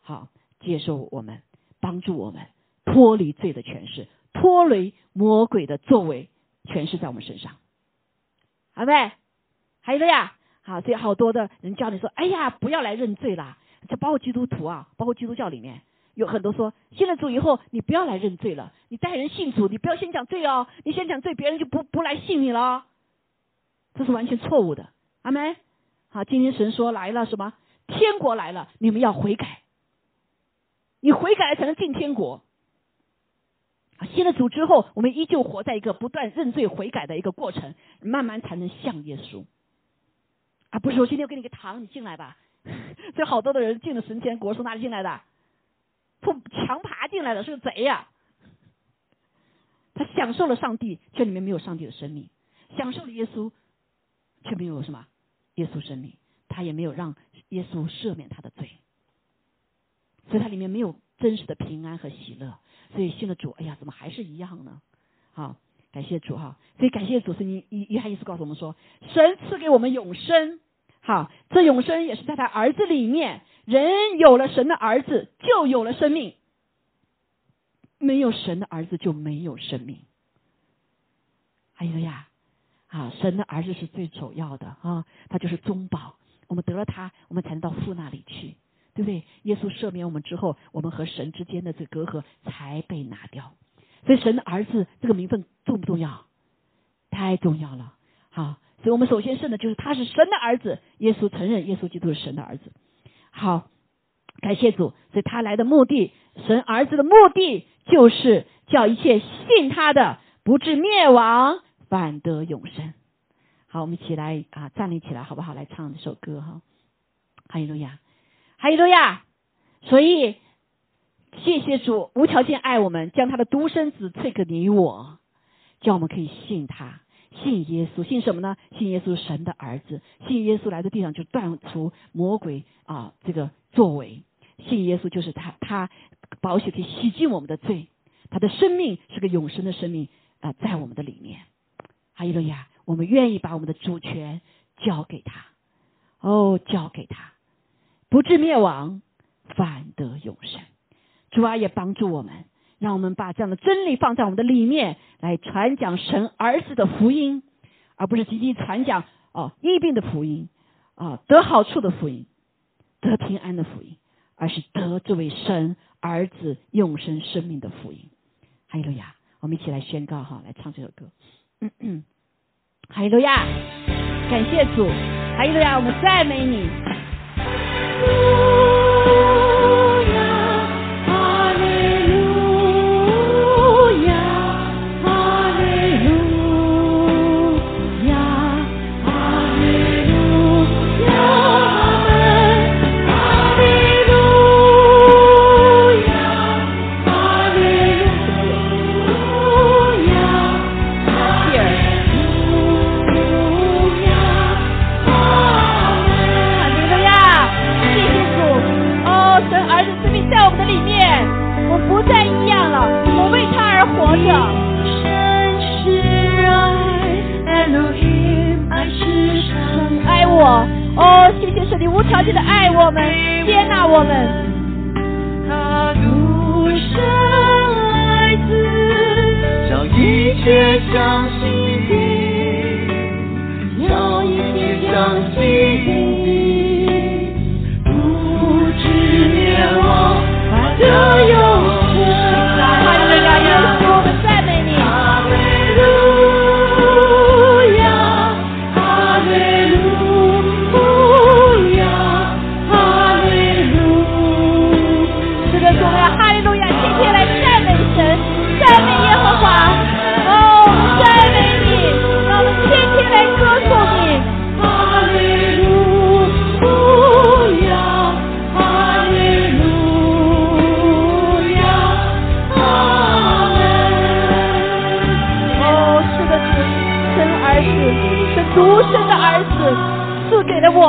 好，接受我们，帮助我们脱离罪的权势，脱离魔鬼的作为，权势在我们身上。好没？还有个呀？好，所以好多的人教你说，哎呀，不要来认罪啦。就包括基督徒啊，包括基督教里面，有很多说信了主以后，你不要来认罪了，你带人信主，你不要先讲罪哦，你先讲罪，别人就不不来信你了，这是完全错误的。阿门。好，今天神说来了什么？天国来了，你们要悔改，你悔改才能进天国。信了主之后，我们依旧活在一个不断认罪悔改的一个过程，慢慢才能像耶稣。啊，不是我今天给你个糖，你进来吧。这好多的人进了神天国，从哪里进来的？从墙爬进来的，是个贼呀！他享受了上帝，却里面没有上帝的生命；享受了耶稣，却没有什么耶稣生命。他也没有让耶稣赦免他的罪，所以他里面没有真实的平安和喜乐。所以信了主，哎呀，怎么还是一样呢？好，感谢主哈！所以感谢主，是你一约翰一书告诉我们说，神赐给我们永生。好，这永生也是在他儿子里面。人有了神的儿子，就有了生命；没有神的儿子，就没有生命。还有呀，啊，神的儿子是最首要的啊，他就是中保。我们得了他，我们才能到父那里去，对不对？耶稣赦免我们之后，我们和神之间的这隔阂才被拿掉。所以，神的儿子这个名分重不重要？太重要了。好。所以我们首先认的就是他是神的儿子，耶稣承认耶稣基督是神的儿子。好，感谢主。所以他来的目的，神儿子的目的就是叫一切信他的不至灭亡，反得永生。好，我们一起来啊，站立起来好不好？来唱这首歌哈。哈利路亚，哈利路亚。所以谢谢主无条件爱我们，将他的独生子赐给你我，叫我们可以信他。信耶稣，信什么呢？信耶稣神的儿子，信耶稣来到地上就断除魔鬼啊这个作为，信耶稣就是他，他保险可以洗净我们的罪，他的生命是个永生的生命啊，在我们的里面。哈利路亚，我们愿意把我们的主权交给他，哦，交给他，不至灭亡，反得永生。主啊，也帮助我们。让我们把这样的真理放在我们的里面，来传讲神儿子的福音，而不是仅仅传讲哦疫病的福音啊得好处的福音，得平安的福音，而是得这位神儿子永生生命的福音。哈利路亚！我们一起来宣告哈，来唱这首歌。嗯嗯，哈利路亚！感谢主，哈利路亚！我们赞美你。哦，谢谢是，你无条件的爱我们，接纳我们。他独生儿子，叫一切相信你，叫一切相信。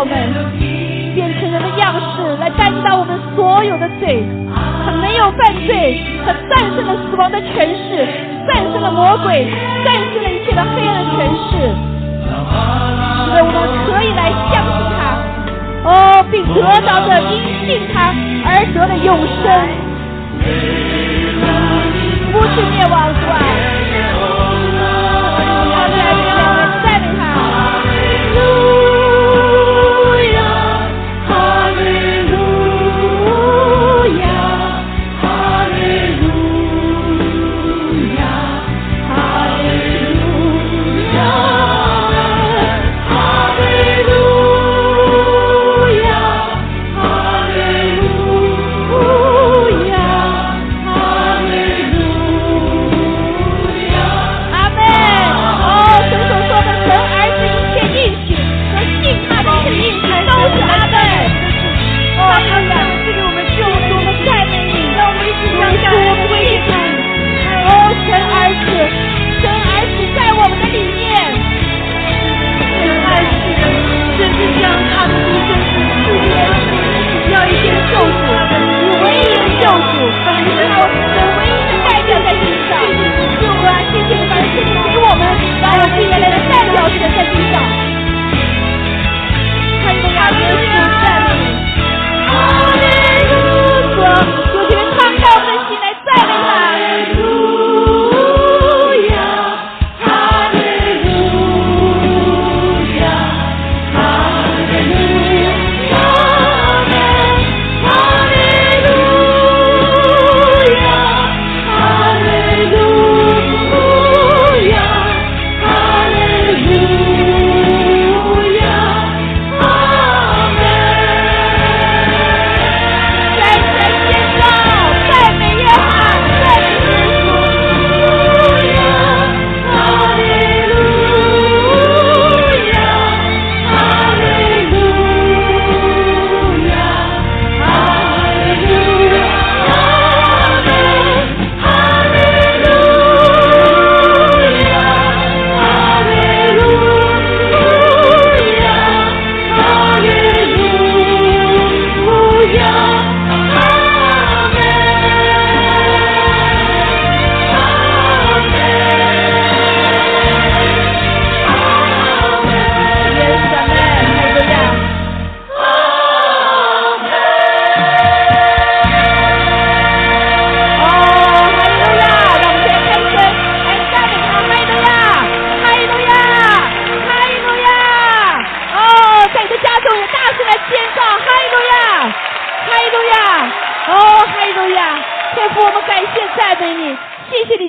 们，变成人的样式来担当我们所有的罪。他没有犯罪，他战胜了死亡的权势，战胜了魔鬼，战胜了一切的黑暗的权势。因为我们可以来相信他，哦，并得到的因信他而得的永生。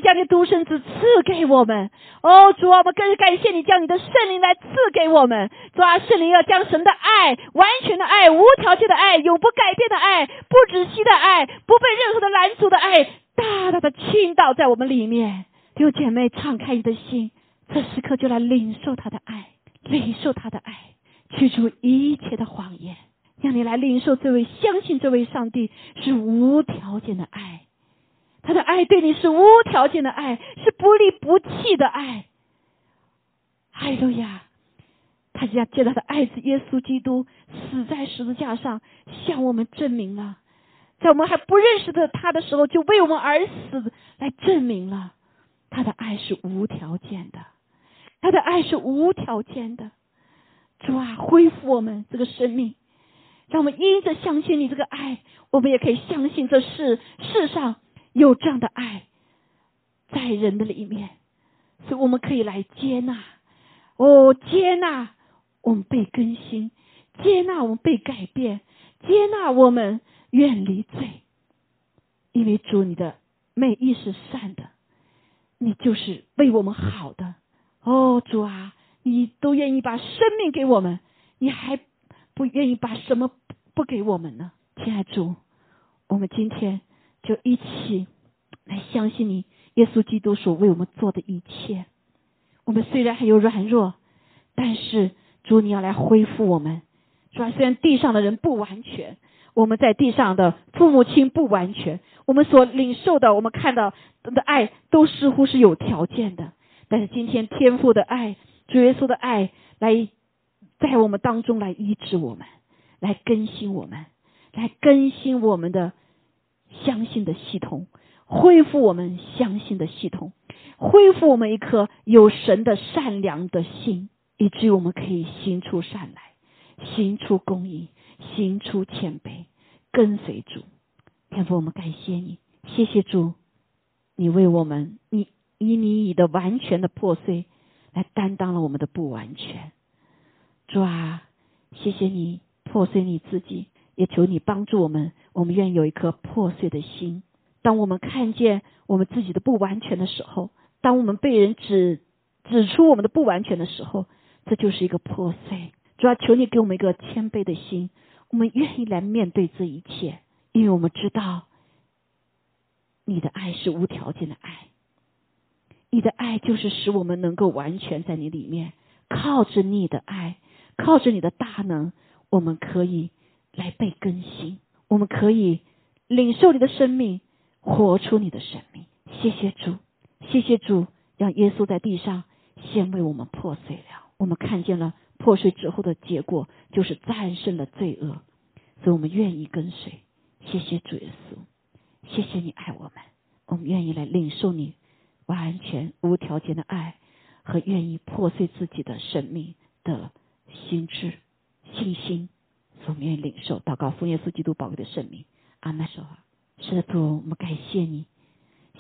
将你独生子赐给我们。哦，主啊，我们更是感谢你将你的圣灵来赐给我们。主啊，圣灵要将神的爱、完全的爱、无条件的爱、永不改变的爱、不止息的爱、不被任何的拦阻的爱，大大的倾倒在我们里面。弟兄姐妹，敞开你的心，这时刻就来领受他的爱，领受他的爱，驱除一切的谎言。让你来领受这位相信这位上帝是无条件的爱，他的爱对你是无条件的爱，是不离不弃的爱。哈利路亚！他将借他的爱子耶稣基督死在十字架上，向我们证明了，在我们还不认识的他的时候，就为我们而死，来证明了他的爱是无条件的，他的爱是无条件的。主啊，恢复我们这个生命。让我们因着相信你这个爱，我们也可以相信这世世上有这样的爱在人的里面，所以我们可以来接纳，哦，接纳我们被更新，接纳我们被改变，接纳我们远离罪，因为主你的美意是善的，你就是为我们好的，哦，主啊，你都愿意把生命给我们，你还。不愿意把什么不给我们呢？亲爱主，我们今天就一起来相信你，耶稣基督所为我们做的一切。我们虽然还有软弱，但是主你要来恢复我们。主啊，虽然地上的人不完全，我们在地上的父母亲不完全，我们所领受的，我们看到的爱都似乎是有条件的。但是今天天父的爱，主耶稣的爱来。在我们当中来医治我们，来更新我们，来更新我们的相信的系统，恢复我们相信的系统，恢复我们一颗有神的善良的心，以至于我们可以行出善来，行出公义，行出谦卑，跟随主。天父，我们感谢你，谢谢主，你为我们，你以你以的完全的破碎来担当了我们的不完全。主啊，谢谢你破碎你自己，也求你帮助我们。我们愿意有一颗破碎的心。当我们看见我们自己的不完全的时候，当我们被人指指出我们的不完全的时候，这就是一个破碎。主要，求你给我们一个谦卑的心，我们愿意来面对这一切，因为我们知道你的爱是无条件的爱，你的爱就是使我们能够完全在你里面，靠着你的爱。靠着你的大能，我们可以来被更新，我们可以领受你的生命，活出你的生命。谢谢主，谢谢主，让耶稣在地上先为我们破碎了。我们看见了破碎之后的结果，就是战胜了罪恶，所以我们愿意跟随。谢谢主耶稣，谢谢你爱我们，我们愿意来领受你完全无条件的爱和愿意破碎自己的生命的。心智、信心，我们愿意领受祷告，奉耶稣基督宝贵的圣名，阿门。说话，是的，主，我们感谢你，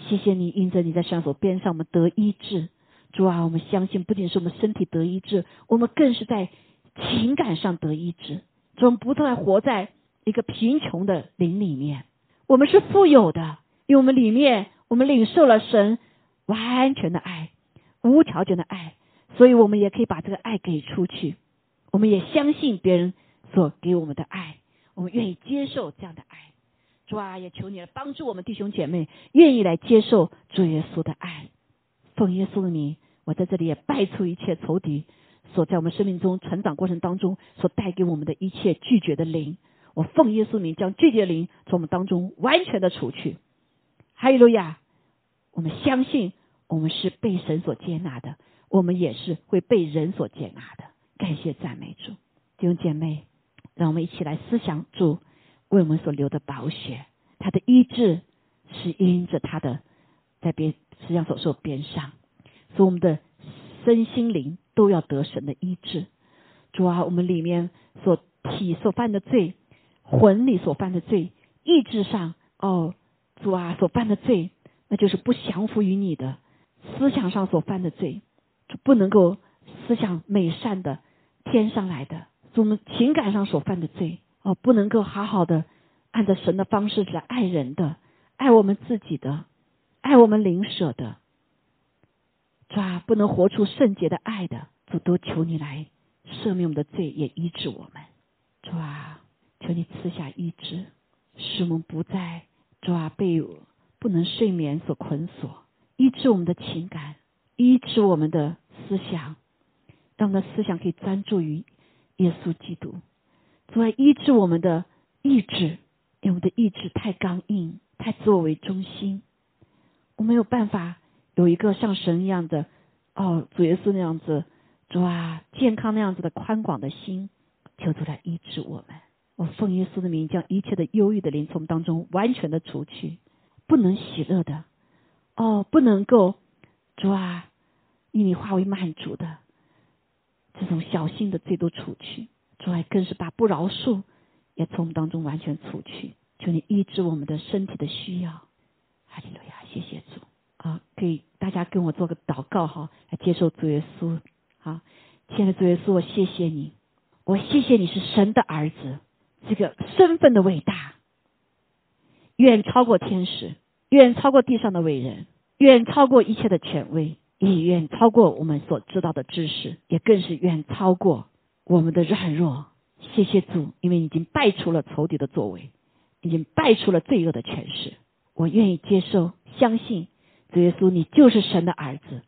谢谢你，因着你在上所边上，我们得医治。主啊，我们相信，不仅是我们身体得医治，我们更是在情感上得医治。主，我们不再活在一个贫穷的灵里面，我们是富有的，因为我们里面，我们领受了神完全的爱、无条件的爱，所以我们也可以把这个爱给出去。我们也相信别人所给我们的爱，我们愿意接受这样的爱。主啊，也求你来帮助我们弟兄姐妹，愿意来接受主耶稣的爱。奉耶稣的名，我在这里也拜出一切仇敌所在我们生命中成长过程当中所带给我们的一切拒绝的灵。我奉耶稣名，将拒绝灵从我们当中完全的除去。哈利路亚！我们相信我们是被神所接纳的，我们也是会被人所接纳的。感谢赞美主，弟兄姐妹，让我们一起来思想主为我们所留的宝血，他的医治是因着他的在边实际上所受边上，所以我们的身心灵都要得神的医治。主啊，我们里面所体所犯的罪，魂里所犯的罪，意志上哦，主啊所犯的罪，那就是不降服于你的思想上所犯的罪，就不能够思想美善的。天上来的，我们情感上所犯的罪哦，不能够好好的按照神的方式来爱人的，爱我们自己的，爱我们灵舍的，不能活出圣洁的爱的，主都求你来赦免我们的罪，也医治我们。主啊，求你赐下医治，使我们不再主啊被不能睡眠所捆锁，医治我们的情感，医治我们的思想，让我们的思想可以专注于耶稣基督。主啊，医治我们的意志，因为我们的意志太刚硬，太自我为中心，我没有办法有一个像神一样的哦，主耶稣那样子，主啊，健康那样子的宽广的心。求主来医治我们，我奉耶稣的名，将一切的忧郁的灵从当中完全的除去，不能喜乐的，哦，不能够主啊，以你化为满足的这种小心的罪都除去，主啊，更是把不饶恕也从我们当中完全除去。求你医治我们的身体的需要，哈利路亚，谢谢主啊！可以大家跟我做个祷告哈，来接受主耶稣。好，亲爱的主耶稣，我谢谢你。我谢谢你是神的儿子，这个身份的伟大，远超过天使，远超过地上的伟人，远超过一切的权威，也远超过我们所知道的知识，也更是远超过我们的软弱。谢谢主，因为已经败出了仇敌的作为，已经败出了罪恶的权势。我愿意接受，相信主耶稣，你就是神的儿子，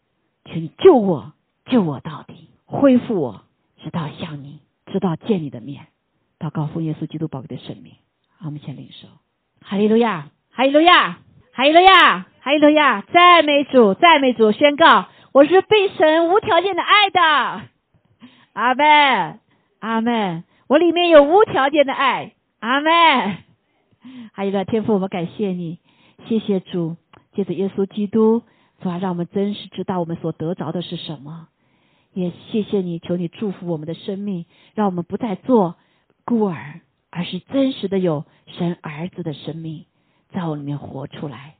请救我，救我到底，恢复我，直到像你。直到见你的面，祷告奉耶稣基督宝贵的生命。好，我们先领受。哈利路亚，哈利路亚，哈利路亚，哈利路亚！赞美主，赞美主！宣告，我是被神无条件的爱的。阿门，阿门。我里面有无条件的爱。阿门。还有个天父，我们感谢你，谢谢主，借着耶稣基督，主啊，让我们真实知道我们所得着的是什么。也谢谢你，求你祝福我们的生命，让我们不再做孤儿，而是真实的有神儿子的生命，在我里面活出来，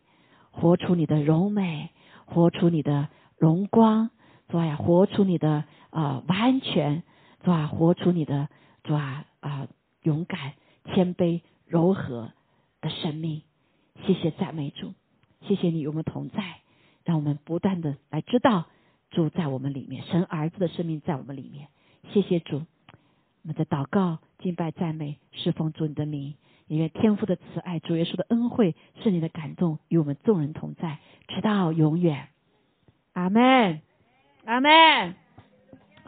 活出你的柔美，活出你的荣光，主啊，活出你的啊完全，主啊，活出你的主啊啊勇敢、谦卑、柔和的生命。谢谢赞美主，谢谢你与我们同在，让我们不断的来知道。主在我们里面，神儿子的生命在我们里面。谢谢主，我们的祷告、敬拜、赞美、侍奉主你的名，因为天父的慈爱、主耶稣的恩惠、圣灵的感动与我们众人同在，直到永远。阿门，阿门。